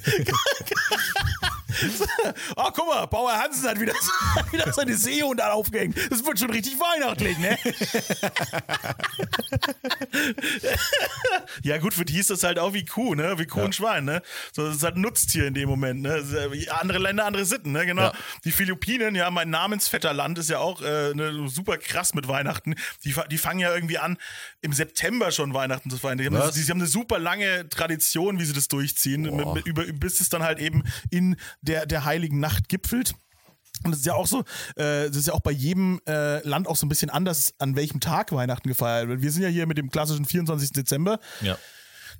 oh, guck mal, Bauer Hansen hat wieder, hat wieder seine Seehunde aufgehängt. Das wird schon richtig weihnachtlich, ne? ja, gut, für die ist das halt auch wie Kuh, ne? Wie Kuh und Schwein, ne? So, das ist halt ein Nutztier in dem Moment, ne? Das ja Andere Länder, andere Sitten, ne? Genau. Ja. Die Philippinen, ja, mein namensvetter Land ist ja auch äh, ne, super krass mit Weihnachten. Die, die fangen ja irgendwie an, im September schon Weihnachten zu feiern. Die haben, Was? die, sie haben eine super lange Tradition, wie sie das durchziehen, mit, mit, über, bis es dann halt eben in der, der heiligen Nacht gipfelt. Und es ist ja auch so, äh, das ist ja auch bei jedem äh, Land auch so ein bisschen anders, an welchem Tag Weihnachten gefeiert wird. Wir sind ja hier mit dem klassischen 24. Dezember. Ja.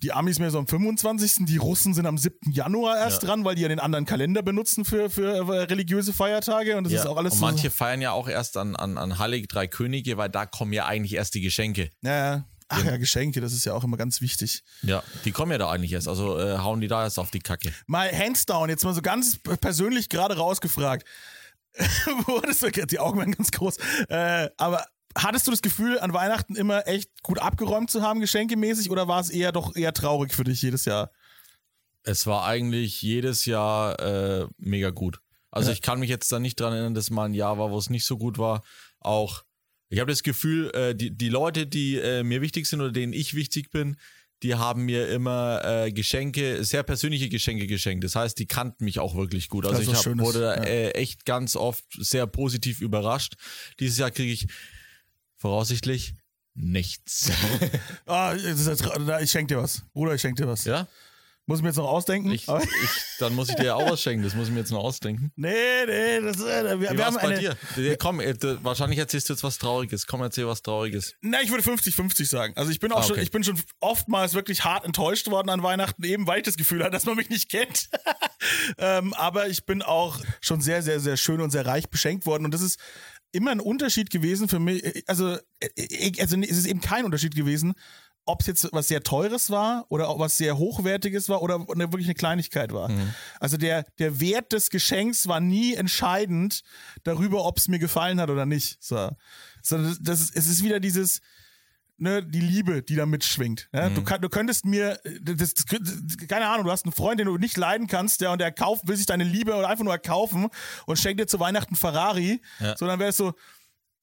Die Amis mehr so am 25. Die Russen sind am 7. Januar erst Ja. dran, weil die ja den anderen Kalender benutzen für, für äh, religiöse Feiertage. Und das ja. ist auch alles und so. manche feiern ja auch erst an, an, an Heilig Drei Könige, weil da kommen ja eigentlich erst die Geschenke. Ja, ja. Ach ja, Geschenke, das ist ja auch immer ganz wichtig. Ja, die kommen ja da eigentlich erst. Also äh, hauen die da erst auf die Kacke. Mal hands down, jetzt mal so ganz persönlich gerade rausgefragt. Wurdest du, die Augen werden ganz groß. Äh, aber hattest du das Gefühl, an Weihnachten immer echt gut abgeräumt zu haben, geschenkemäßig, oder war es eher doch eher traurig für dich jedes Jahr? Es war eigentlich jedes Jahr äh, mega gut. Also Ja. ich kann mich jetzt da nicht dran erinnern, dass mal ein Jahr war, wo es nicht so gut war. Auch, ich habe das Gefühl, äh, die, die Leute, die äh, mir wichtig sind oder denen ich wichtig bin, die haben mir immer äh, Geschenke, sehr persönliche Geschenke geschenkt. Das heißt, die kannten mich auch wirklich gut. Also ich hab, Schönes, wurde ja. äh, echt ganz oft sehr positiv überrascht. Dieses Jahr kriege ich voraussichtlich nichts. Ah, tra- ich schenk dir was. Bruder, ich schenk dir was. ja? Muss ich mir jetzt noch ausdenken? Ich, ich, dann muss ich dir ja auch was schenken. Das muss ich mir jetzt noch ausdenken. nee, nee, das, äh, wir, Wie wir haben bei eine. dir? dir? Komm, äh, wahrscheinlich erzählst du jetzt was Trauriges. Komm, erzähl was Trauriges. Na, ich würde 50-50 sagen. Also ich bin auch Ah, schon, okay. ich bin schon oftmals wirklich hart enttäuscht worden an Weihnachten, eben weil ich das Gefühl hatte, dass man mich nicht kennt. ähm, aber ich bin auch schon sehr, sehr, sehr schön und sehr reich beschenkt worden. Und das ist immer ein Unterschied gewesen für mich. Also, äh, also es ist eben kein Unterschied gewesen, ob es jetzt was sehr Teures war oder was sehr Hochwertiges war oder eine, wirklich eine Kleinigkeit war. Also der, der Wert des Geschenks war nie entscheidend darüber, ob es mir gefallen hat oder nicht. So. Sondern das, ist, es ist wieder dieses, ne, die Liebe, die da mitschwingt. Ne? Du, kann, du könntest mir, das, das, keine Ahnung, du hast einen Freund, den du nicht leiden kannst, der und der kauft, will sich deine Liebe oder einfach nur erkaufen und schenkt dir zu Weihnachten Ferrari. Ja. So, dann wäre es so,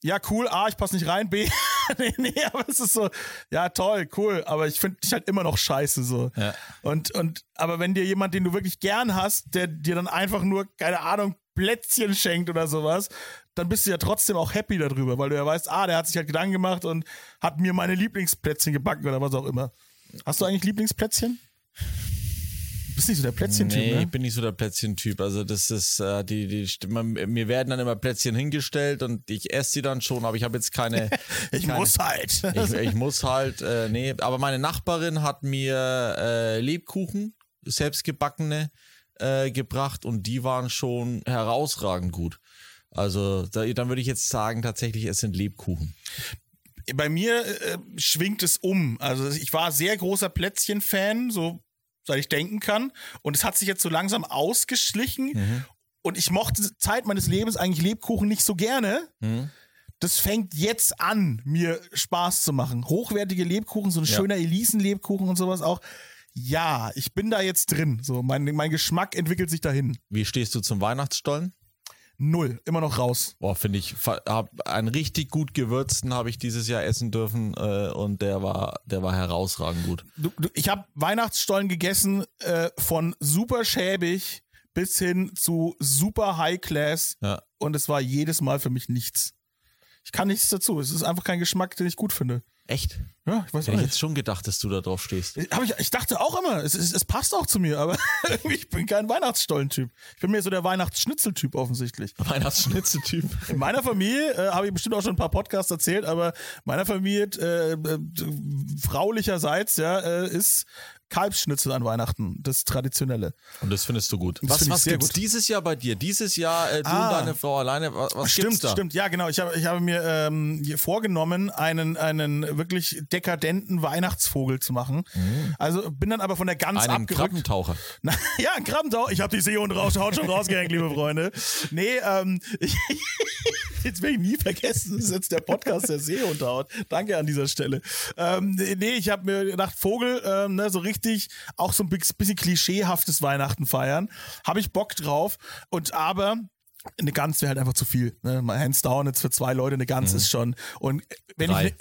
ja, cool, A, ich passe nicht rein, B, nee, nee, aber es ist so, ja, toll, cool, aber ich finde dich halt immer noch scheiße, so. Ja. Und, und, aber wenn dir jemand, den du wirklich gern hast, der dir dann einfach nur, keine Ahnung, Plätzchen schenkt oder sowas, dann bist du ja trotzdem auch happy darüber, weil du ja weißt, ah, der hat sich halt Gedanken gemacht und hat mir meine Lieblingsplätzchen gebacken oder was auch immer. Hast du eigentlich Lieblingsplätzchen? Du bist nicht so der Plätzchen-Typ, nee, ne? ich bin nicht so der Plätzchen-Typ. Also das ist, äh, die, die, man- mir werden dann immer Plätzchen hingestellt und ich esse sie dann schon, aber ich habe jetzt keine. Ich keine, muss halt. Ich, ich muss halt, äh, nee, aber meine Nachbarin hat mir äh, Lebkuchen, selbstgebackene, äh, gebracht und die waren schon herausragend gut. Also da, dann würde ich jetzt sagen, tatsächlich, es sind Lebkuchen. bei mir äh, schwingt es um. Also ich war sehr großer Plätzchen-Fan, so seit ich denken kann. Und es hat sich jetzt so langsam ausgeschlichen. Und ich mochte Zeit meines Lebens eigentlich Lebkuchen nicht so gerne. Das fängt jetzt an, mir Spaß zu machen. Hochwertige Lebkuchen, so ein Ja. schöner Elisen-Lebkuchen und sowas auch. Ja, ich bin da jetzt drin. So, mein, mein Geschmack entwickelt sich dahin. Wie stehst du zum Weihnachtsstollen? Null, immer noch raus. Boah, finde ich, hab einen richtig gut gewürzten habe ich dieses Jahr essen dürfen äh, und der war, der war herausragend gut. Du, du, ich habe Weihnachtsstollen gegessen äh, von super schäbig bis hin zu super High Class Ja. und es war jedes Mal für mich nichts. Ich kann nichts dazu. Es ist einfach kein Geschmack, den ich gut finde. Echt? Ja, ich weiß Hätte ich nicht. jetzt schon gedacht, dass du da drauf stehst. Hab ich, ich dachte auch immer, es, es, es passt auch zu mir, aber ich bin kein Weihnachtsstollentyp. Ich bin mehr so der Weihnachtsschnitzeltyp offensichtlich. Weihnachtsschnitzeltyp. In meiner Familie, äh, habe ich bestimmt auch schon ein paar Podcasts erzählt, aber meiner Familie, äh, äh, fraulicherseits, ja, äh, ist Kalbsschnitzel an Weihnachten, das Traditionelle. Und das findest du gut. Das was finde ich was gibt's gut. dieses Jahr bei dir? Dieses Jahr äh, du Ah. und deine Frau alleine, was, was Stimmt, gibt's da? stimmt. Ja, genau. Ich habe, ich habe mir ähm, hier vorgenommen, einen, einen wirklich dekadenten Weihnachtsvogel zu machen. Also bin dann aber von der Gans Mhm. Einen abgerückt. Krabbentaucher. Na, ja, ein Krabbentau. Ich habe die Seehund raus, Haut schon rausgehängt, liebe Freunde. Nee, ähm, ich, jetzt werde ich nie vergessen, das ist jetzt der Podcast der Seehundhaut. Danke an dieser Stelle. Ähm, nee, ich habe mir gedacht, Vogel, ähm, ne, so richtig, auch so ein bisschen klischeehaftes Weihnachten feiern. Habe ich Bock drauf. Und aber eine Gans wäre halt einfach zu viel. Ne? Hands down, jetzt für zwei Leute eine Gans ist schon. Und wenn Drei. ich.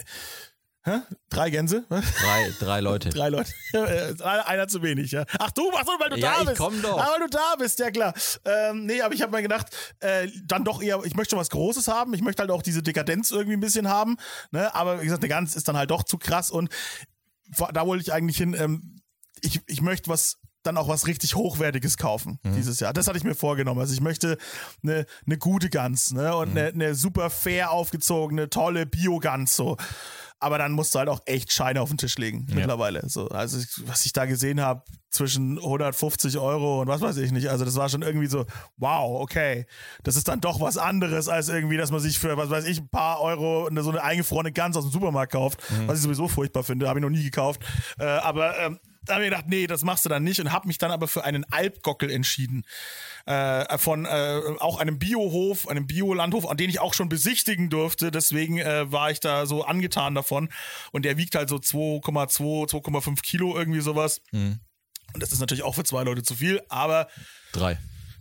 Hä? Drei Gänse? Drei, drei Leute. Drei Leute. Äh, Einer zu wenig, ja. Ach du, ach so, weil du Ja, da ich bist. komm doch. Ah, weil du da bist, ja klar. Ähm, nee, aber ich habe mir gedacht, äh, dann doch eher, ich möchte schon was Großes haben. Ich möchte halt auch diese Dekadenz irgendwie ein bisschen haben. Ne? Aber wie gesagt, eine Gans ist dann halt doch zu krass. Und da wollte ich eigentlich hin, ähm, ich, ich möchte was dann auch was richtig Hochwertiges kaufen dieses Jahr. Das hatte ich mir vorgenommen. Also ich möchte eine, eine gute Gans ne? und eine, eine super fair aufgezogene, tolle Bio-Gans so. Aber dann musst du halt auch echt Scheine auf den Tisch legen mittlerweile. So, also was ich da gesehen habe zwischen 150 Euro und was weiß ich nicht. Also das war schon irgendwie so, wow, okay, das ist dann doch was anderes als irgendwie, dass man sich für was weiß ich ein paar Euro eine, so eine eingefrorene Gans aus dem Supermarkt kauft, was ich sowieso furchtbar finde. Habe ich noch nie gekauft. Äh, aber ähm, da habe ich gedacht, nee, das machst du dann nicht und habe mich dann aber für einen Alpgockel entschieden. Äh, von äh, auch einem Biohof, einem Biolandhof, an den ich auch schon besichtigen durfte. Deswegen äh, war ich da so angetan davon. Und der wiegt halt so 2,2, 2,5 Kilo, irgendwie sowas. Und das ist natürlich auch für zwei Leute zu viel, aber Drei.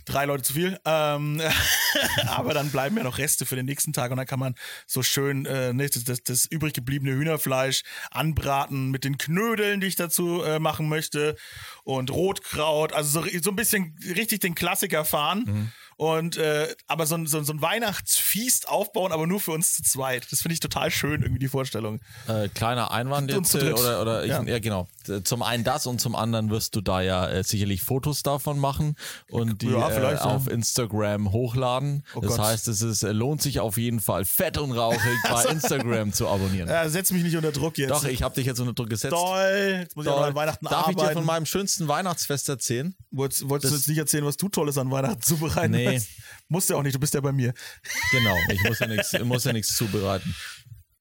Drei Leute zu viel. Ähm, aber dann bleiben ja noch Reste für den nächsten Tag und dann kann man so schön äh, ne, das, das, übrig gebliebene Hühnerfleisch anbraten mit den Knödeln, die ich dazu äh, machen möchte und Rotkraut. Also so, so ein bisschen richtig den Klassiker fahren. Und äh, aber so ein, so, so ein Weihnachtsfeast aufbauen, aber nur für uns zu zweit. Das finde ich total schön, irgendwie die Vorstellung. Äh, kleiner Einwand jetzt, äh, oder, oder ich, Ja. ja. genau. Äh, Zum einen das und zum anderen wirst du da ja äh, sicherlich Fotos davon machen und die Ja, äh, ja. auf Instagram hochladen. Oh das Gott. heißt, es ist, äh, lohnt sich auf jeden Fall fett und rauchig bei Instagram zu abonnieren. Äh, setz mich nicht unter Druck jetzt. Doch, ich habe dich jetzt unter Druck gesetzt. Toll. Jetzt muss ich auch noch an Weihnachten Darf ich dir arbeiten. von meinem schönsten Weihnachtsfest erzählen? Wolltest, wolltest du jetzt nicht erzählen, was du Tolles an Weihnachten zubereiten Nee. Willst? Musst du auch nicht, du bist ja bei mir. Genau, ich muss ja nichts, muss ja nichts zubereiten.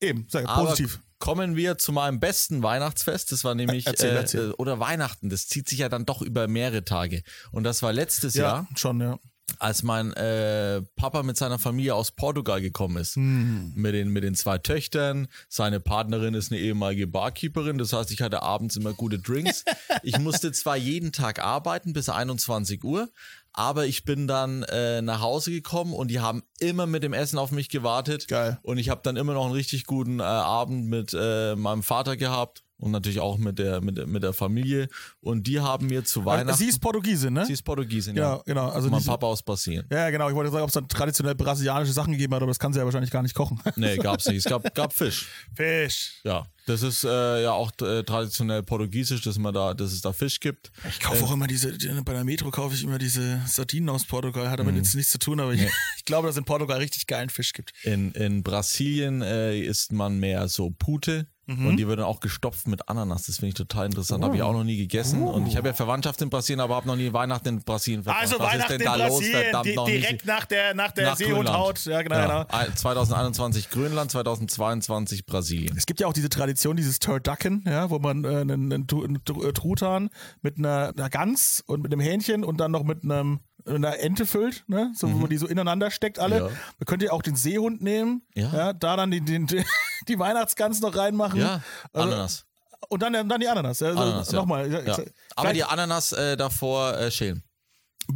Eben, sag, Aber positiv. kommen wir zu meinem besten Weihnachtsfest. Das war nämlich, Erzähl, äh, erzähl. äh, oder Weihnachten. Das zieht sich ja dann doch über mehrere Tage. Und das war letztes Jahr, schon, ja. als mein äh, Papa mit seiner Familie aus Portugal gekommen ist. Hm. Mit, den, mit den zwei Töchtern. Seine Partnerin ist eine ehemalige Barkeeperin. Das heißt, ich hatte abends immer gute Drinks. Ich musste zwar jeden Tag arbeiten bis 21 Uhr, aber ich bin dann äh, nach Hause gekommen und die haben immer mit dem Essen auf mich gewartet. Geil. Und ich habe dann immer noch einen richtig guten äh, Abend mit äh, meinem Vater gehabt und natürlich auch mit der, mit, mit der Familie. Und die haben mir zu Weihnachten. Sie ist Portugiesin, ne? Sie ist Portugiesin, Ja, ja. genau, also mein Papa aus Brasilien. ja, genau. Ich wollte sagen, ob es dann traditionell brasilianische Sachen gegeben hat, aber das kann sie ja wahrscheinlich gar nicht kochen. Nee, gab's nicht. Es gab, gab Fisch. Fisch. Ja. Das ist äh, ja auch äh, traditionell portugiesisch, dass man da, dass es da Fisch gibt. Ich kaufe auch immer diese, die- bei der Metro kaufe ich immer diese Sardinen aus Portugal. Hat Mhm. damit jetzt nichts zu tun, aber ich, ich glaube, dass es in Portugal richtig geilen Fisch gibt. In, in Brasilien äh, isst man mehr so Pute. Mhm. Und die wird dann auch gestopft mit Ananas. Das finde ich total interessant. Habe ich Oh. auch noch nie gegessen. Und ich habe ja Verwandtschaft in Brasilien, aber habe noch nie Weihnachten in Brasilien verbracht. Also Was Weihnachten ist denn da los? Brasilien, Verdammt di noch direkt nicht. nach der, nach der Nach Seehundhaut. Ja, genau, genau. Ein- 2021 Grönland, 2022 Brasilien. Es gibt ja auch diese Tradition, dieses Turducken, ja, wo man äh, einen, einen, äh, Truthahn mit einer, einer Gans und mit einem Hähnchen und dann noch mit einem einer Ente füllt, ne? So, wo die so ineinander steckt alle. Mhm. Ja. Man könnte ja auch den Seehund nehmen, Ja. da dann die, die, die Weihnachtsgans noch reinmachen. Ja, Also, Ananas. Und dann, dann die Ananas. Ja, also Ananas ja. Nochmal. Ja. Ja. Aber die Ananas äh, davor äh, schälen.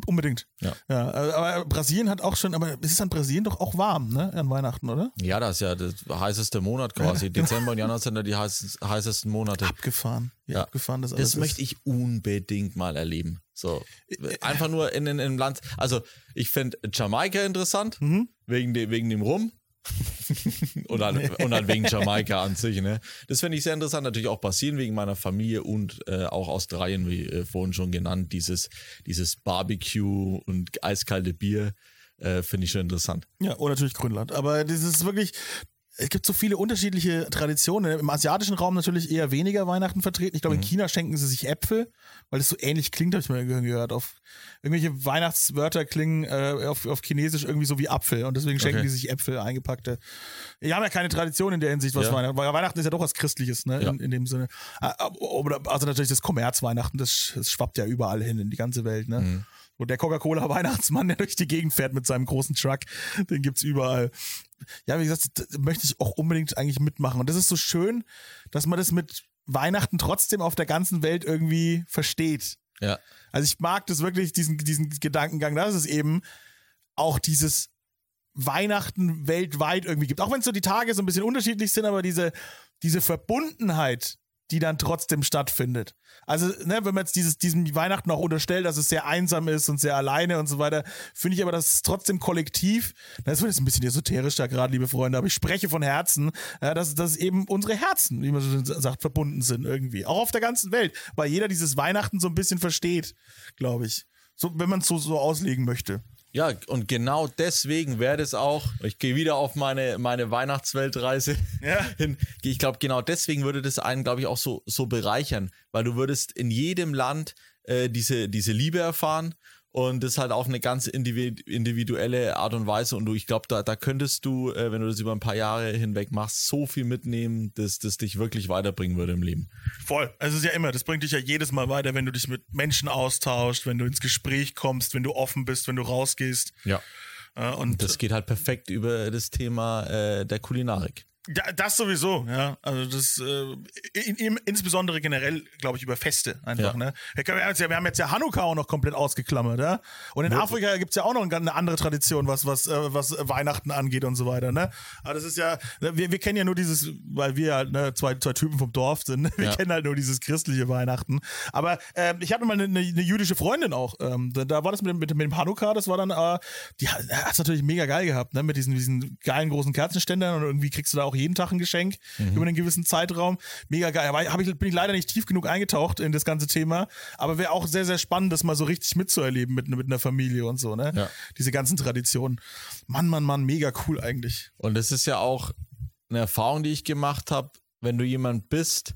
Unbedingt. Ja. ja. Aber Brasilien hat auch schon, aber es ist an Brasilien doch auch warm, ne? An Weihnachten, oder? Ja, das ist ja der heißeste Monat quasi. Dezember und Januar sind ja die heiß, heißesten Monate. Abgefahren. Ja. abgefahren das alles Das möchte ich unbedingt mal erleben. So. Einfach nur in, in, in einem Land. Also, ich finde Jamaika interessant, wegen, de, wegen dem Rum. und, dann, und dann wegen Jamaika an sich, ne? Das finde ich sehr interessant. Natürlich auch Brasilien wegen meiner Familie und äh, auch Australien, wie äh, vorhin schon genannt. Dieses, dieses Barbecue und eiskalte Bier äh, finde ich schon interessant. Ja, und natürlich Grönland. Aber das ist wirklich, es gibt so viele unterschiedliche Traditionen. Im asiatischen Raum natürlich eher weniger Weihnachten vertreten. Ich glaube, Mhm. in China schenken sie sich Äpfel, weil es so ähnlich klingt, habe ich mal gehört. Auf irgendwelche Weihnachtswörter klingen äh, auf, auf Chinesisch irgendwie so wie Apfel und deswegen schenken Okay. die sich Äpfel eingepackte. Die haben ja keine Tradition in der Hinsicht, was Ja. Weihnachten, weil Weihnachten ist ja doch was Christliches, ne? Ja. In, in dem Sinne. Ah, aber- Also natürlich das Kommerzweihnachten, das, das schwappt ja überall hin in die ganze Welt, ne? Mhm. Und der Coca-Cola-Weihnachtsmann, der durch die Gegend fährt mit seinem großen Truck, den gibt's überall. Ja, wie gesagt, möchte ich auch unbedingt eigentlich mitmachen. Und das ist so schön, dass man das mit Weihnachten trotzdem auf der ganzen Welt irgendwie versteht. Ja. Also ich mag das wirklich, diesen, diesen Gedankengang, dass es eben auch dieses Weihnachten weltweit irgendwie gibt. Auch wenn so die Tage so ein bisschen unterschiedlich sind, aber diese, diese Verbundenheit, die dann trotzdem stattfindet. Also, ne, wenn man jetzt dieses, diesem Weihnachten auch unterstellt, dass es sehr einsam ist und sehr alleine und so weiter, finde ich aber, dass es trotzdem kollektiv, das wird jetzt ein bisschen esoterisch da gerade, liebe Freunde, aber ich spreche von Herzen, ja, dass, dass eben unsere Herzen, wie man so sagt, verbunden sind irgendwie. Auch auf der ganzen Welt, weil jeder dieses Weihnachten so ein bisschen versteht, glaube ich. So, wenn man es so, so auslegen möchte. Ja, und genau deswegen wäre es auch, ich gehe wieder auf meine, meine Weihnachtsweltreise Ja. hin. Ich glaube, genau deswegen würde das einen, glaube ich, auch so, so bereichern, weil du würdest in jedem Land äh, diese, diese Liebe erfahren und das halt auf eine ganz individ- individuelle Art und Weise. Und du, ich glaube, da, da könntest du, äh, wenn du das über ein paar Jahre hinweg machst, so viel mitnehmen, dass das dich wirklich weiterbringen würde im Leben. Voll. Also es ist ja immer, das bringt dich ja jedes Mal weiter, wenn du dich mit Menschen austauscht, wenn du ins Gespräch kommst, wenn du offen bist, wenn du rausgehst. Ja. Äh, und Das geht halt perfekt über das Thema äh, der Kulinarik. Das sowieso, ja. Also das äh, in, in, insbesondere generell, glaube ich, über Feste einfach, Ja. ne? Wir, können- wir, haben jetzt ja, Hanukkah auch noch komplett ausgeklammert, ja. Und in Afrika gibt's ja auch noch eine andere Tradition, was, was, äh, was Weihnachten angeht und so weiter, ne? Aber das ist ja, wir, wir kennen ja nur dieses, weil wir halt ne, zwei, zwei Typen vom Dorf sind, ne? wir Ja. kennen halt nur dieses christliche Weihnachten. Aber ähm, ich hatte mal eine, eine, eine jüdische Freundin auch. Ähm, da, da war das mit dem, mit, dem- mit dem Hanukkah, das war dann, äh, die hat es natürlich mega geil gehabt, ne? Mit diesen, diesen geilen großen Kerzenständern und irgendwie kriegst du da auch jeden Tag ein Geschenk über einen gewissen Zeitraum. Mega geil. Aber hab ich, bin ich leider nicht tief genug eingetaucht in das ganze Thema. Aber wäre auch sehr, sehr spannend, das mal so richtig mitzuerleben mit, mit einer Familie und so, ne? Ja. Diese ganzen Traditionen. Mann, Mann, Mann, mega cool eigentlich. Und das ist ja auch eine Erfahrung, die ich gemacht habe. Wenn du jemand bist,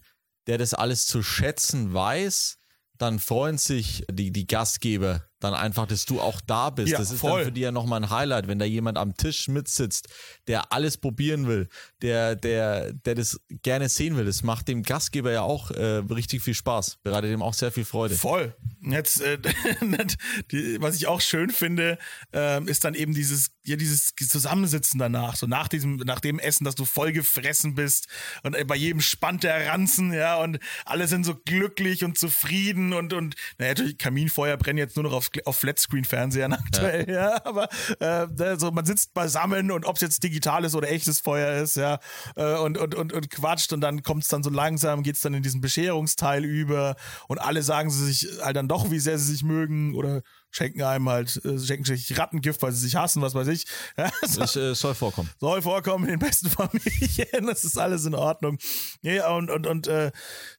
der das alles zu schätzen weiß, dann freuen sich die, die Gastgeber dann einfach, dass du auch da bist. Ja, das ist voll. dann für die ja nochmal ein Highlight, wenn da jemand am Tisch mitsitzt, der alles probieren will, der, der, der das gerne sehen will. Das macht dem Gastgeber ja auch äh, richtig viel Spaß, bereitet ihm auch sehr viel Freude. Voll. Jetzt, äh, die, was ich auch schön finde, ähm, ist dann eben dieses, ja, dieses Zusammensitzen danach, so nach diesem, nach dem Essen, dass du voll gefressen bist und äh, bei jedem spannt der Ranzen, ja, und alle sind so glücklich und zufrieden und, und, naja, natürlich, Kaminfeuer brennen jetzt nur noch auf, auf Flatscreen-Fernsehern aktuell, ja, aber äh, also man sitzt beisammen und ob es jetzt digitales oder echtes Feuer ist, ja, äh, und, und, und, und quatscht und dann kommt es dann so langsam, geht es dann in diesen Bescherungsteil über und alle sagen sie sich halt dann doch, wie sehr sie sich mögen oder schenken einem halt, äh, schenken sich Rattengift, weil sie sich hassen, was weiß ich. Ja, so, Das äh, soll vorkommen. soll vorkommen in den besten Familien, das ist alles in Ordnung. Ja, und, und, und äh,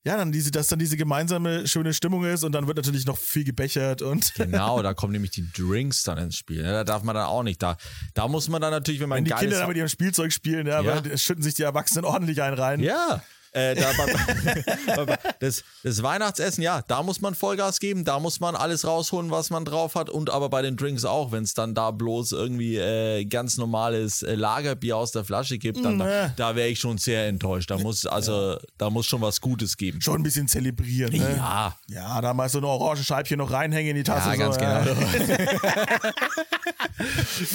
ja, dann diese, dass dann diese gemeinsame schöne Stimmung ist und dann wird natürlich noch viel gebechert und Genau, da kommen nämlich die Drinks dann ins Spiel. ne? Da darf man dann auch nicht. Da, da muss man dann natürlich, wenn man wenn die Kinder dann mit ihrem Spielzeug spielen, ja, Ja. schütten sich die Erwachsenen ordentlich einen rein. Ja. Äh, da, bei- bei- das, das Weihnachtsessen, ja, da muss man Vollgas geben, da muss man alles rausholen, was man drauf hat und aber bei den Drinks auch, wenn es dann da bloß irgendwie äh, ganz normales äh, Lagerbier aus der Flasche gibt, dann Nee. da wäre ich schon sehr enttäuscht. Da muss also da muss schon was Gutes geben. Schon ein bisschen zelebrieren. Ne? Ja, Ja, da mal so eine orange Scheibchen noch reinhängen in die Tasse. ja, ganz so, genau.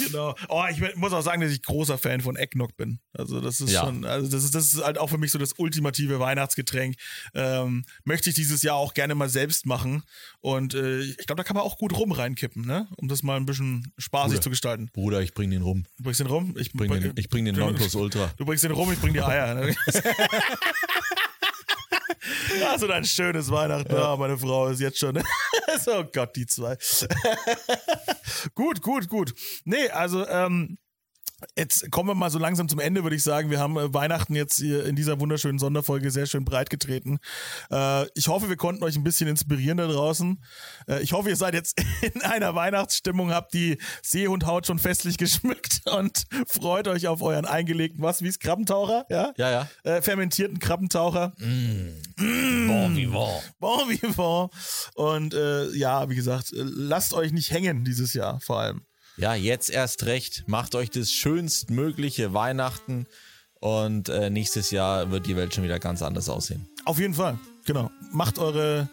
genau. Oh, ich muss auch sagen, dass ich großer Fan von Eggnog bin. Also das ist Ja. schon, also das ist, das ist halt auch für mich so das ultimative Weihnachtsgetränk. Ähm, möchte ich dieses Jahr auch gerne mal selbst machen. Und äh, ich glaube, da kann man auch gut rum reinkippen, ne? Um das mal ein bisschen spaßig Bruder. zu gestalten. Bruder, ich bring den rum. Du bringst den rum? Ich Bring den, ich bring den du- Nonplusultra. Du bringst den rum, ich bring die Eier. Ne? Also ein schönes Weihnachten. Ja. meine Frau ist jetzt schon. oh Gott, die zwei. gut, gut, gut. Nee, also, ähm, Jetzt kommen wir mal so langsam zum Ende, würde ich sagen. Wir haben äh, Weihnachten jetzt hier in dieser wunderschönen Sonderfolge sehr schön breit getreten. Äh, ich hoffe, wir konnten euch ein bisschen inspirieren da draußen. Äh, ich hoffe, ihr seid jetzt in einer Weihnachtsstimmung, habt die Seehundhaut schon festlich geschmückt und freut euch auf euren eingelegten, was, wie ist Krabbentaucher? Ja, Ja, ja. Äh, fermentierten Krabbentaucher. Bon vivant. Bon vivant. Und äh, ja, wie gesagt, lasst euch nicht hängen dieses Jahr vor allem. Ja, jetzt erst recht. Macht euch das schönstmögliche Weihnachten und äh, nächstes Jahr wird die Welt schon wieder ganz anders aussehen. Auf jeden Fall, genau. Macht eure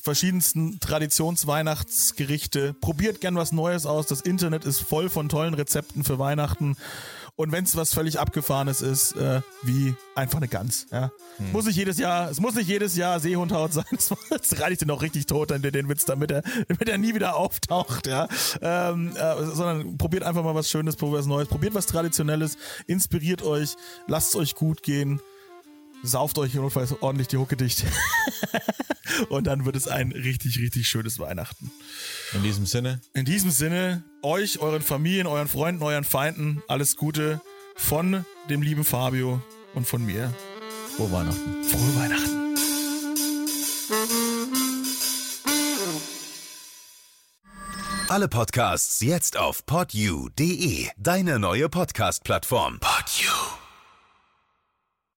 verschiedensten Traditionsweihnachtsgerichte. Probiert gern was Neues aus. Das Internet ist voll von tollen Rezepten für Weihnachten. Und wenn es was völlig Abgefahrenes ist, äh, wie einfach eine Gans. Ja. Muss nicht jedes Jahr, es muss nicht jedes Jahr Seehundhaut sein. Das reicht den auch richtig tot, den, den Witz, damit er, damit er nie wieder auftaucht. Ja. Ähm, äh, sondern probiert einfach mal was Schönes, probiert was Neues, probiert was Traditionelles, inspiriert euch, lasst es euch gut gehen sauft euch notfalls ordentlich die Hucke dicht. und dann wird es ein richtig, richtig schönes Weihnachten. In diesem Sinne, In diesem Sinne, euch, euren Familien, euren Freunden, euren Feinden, alles Gute von dem lieben Fabio und von mir. frohe Weihnachten. Frohe Weihnachten. Alle Podcasts jetzt auf podyou.de, deine neue Podcast-Plattform.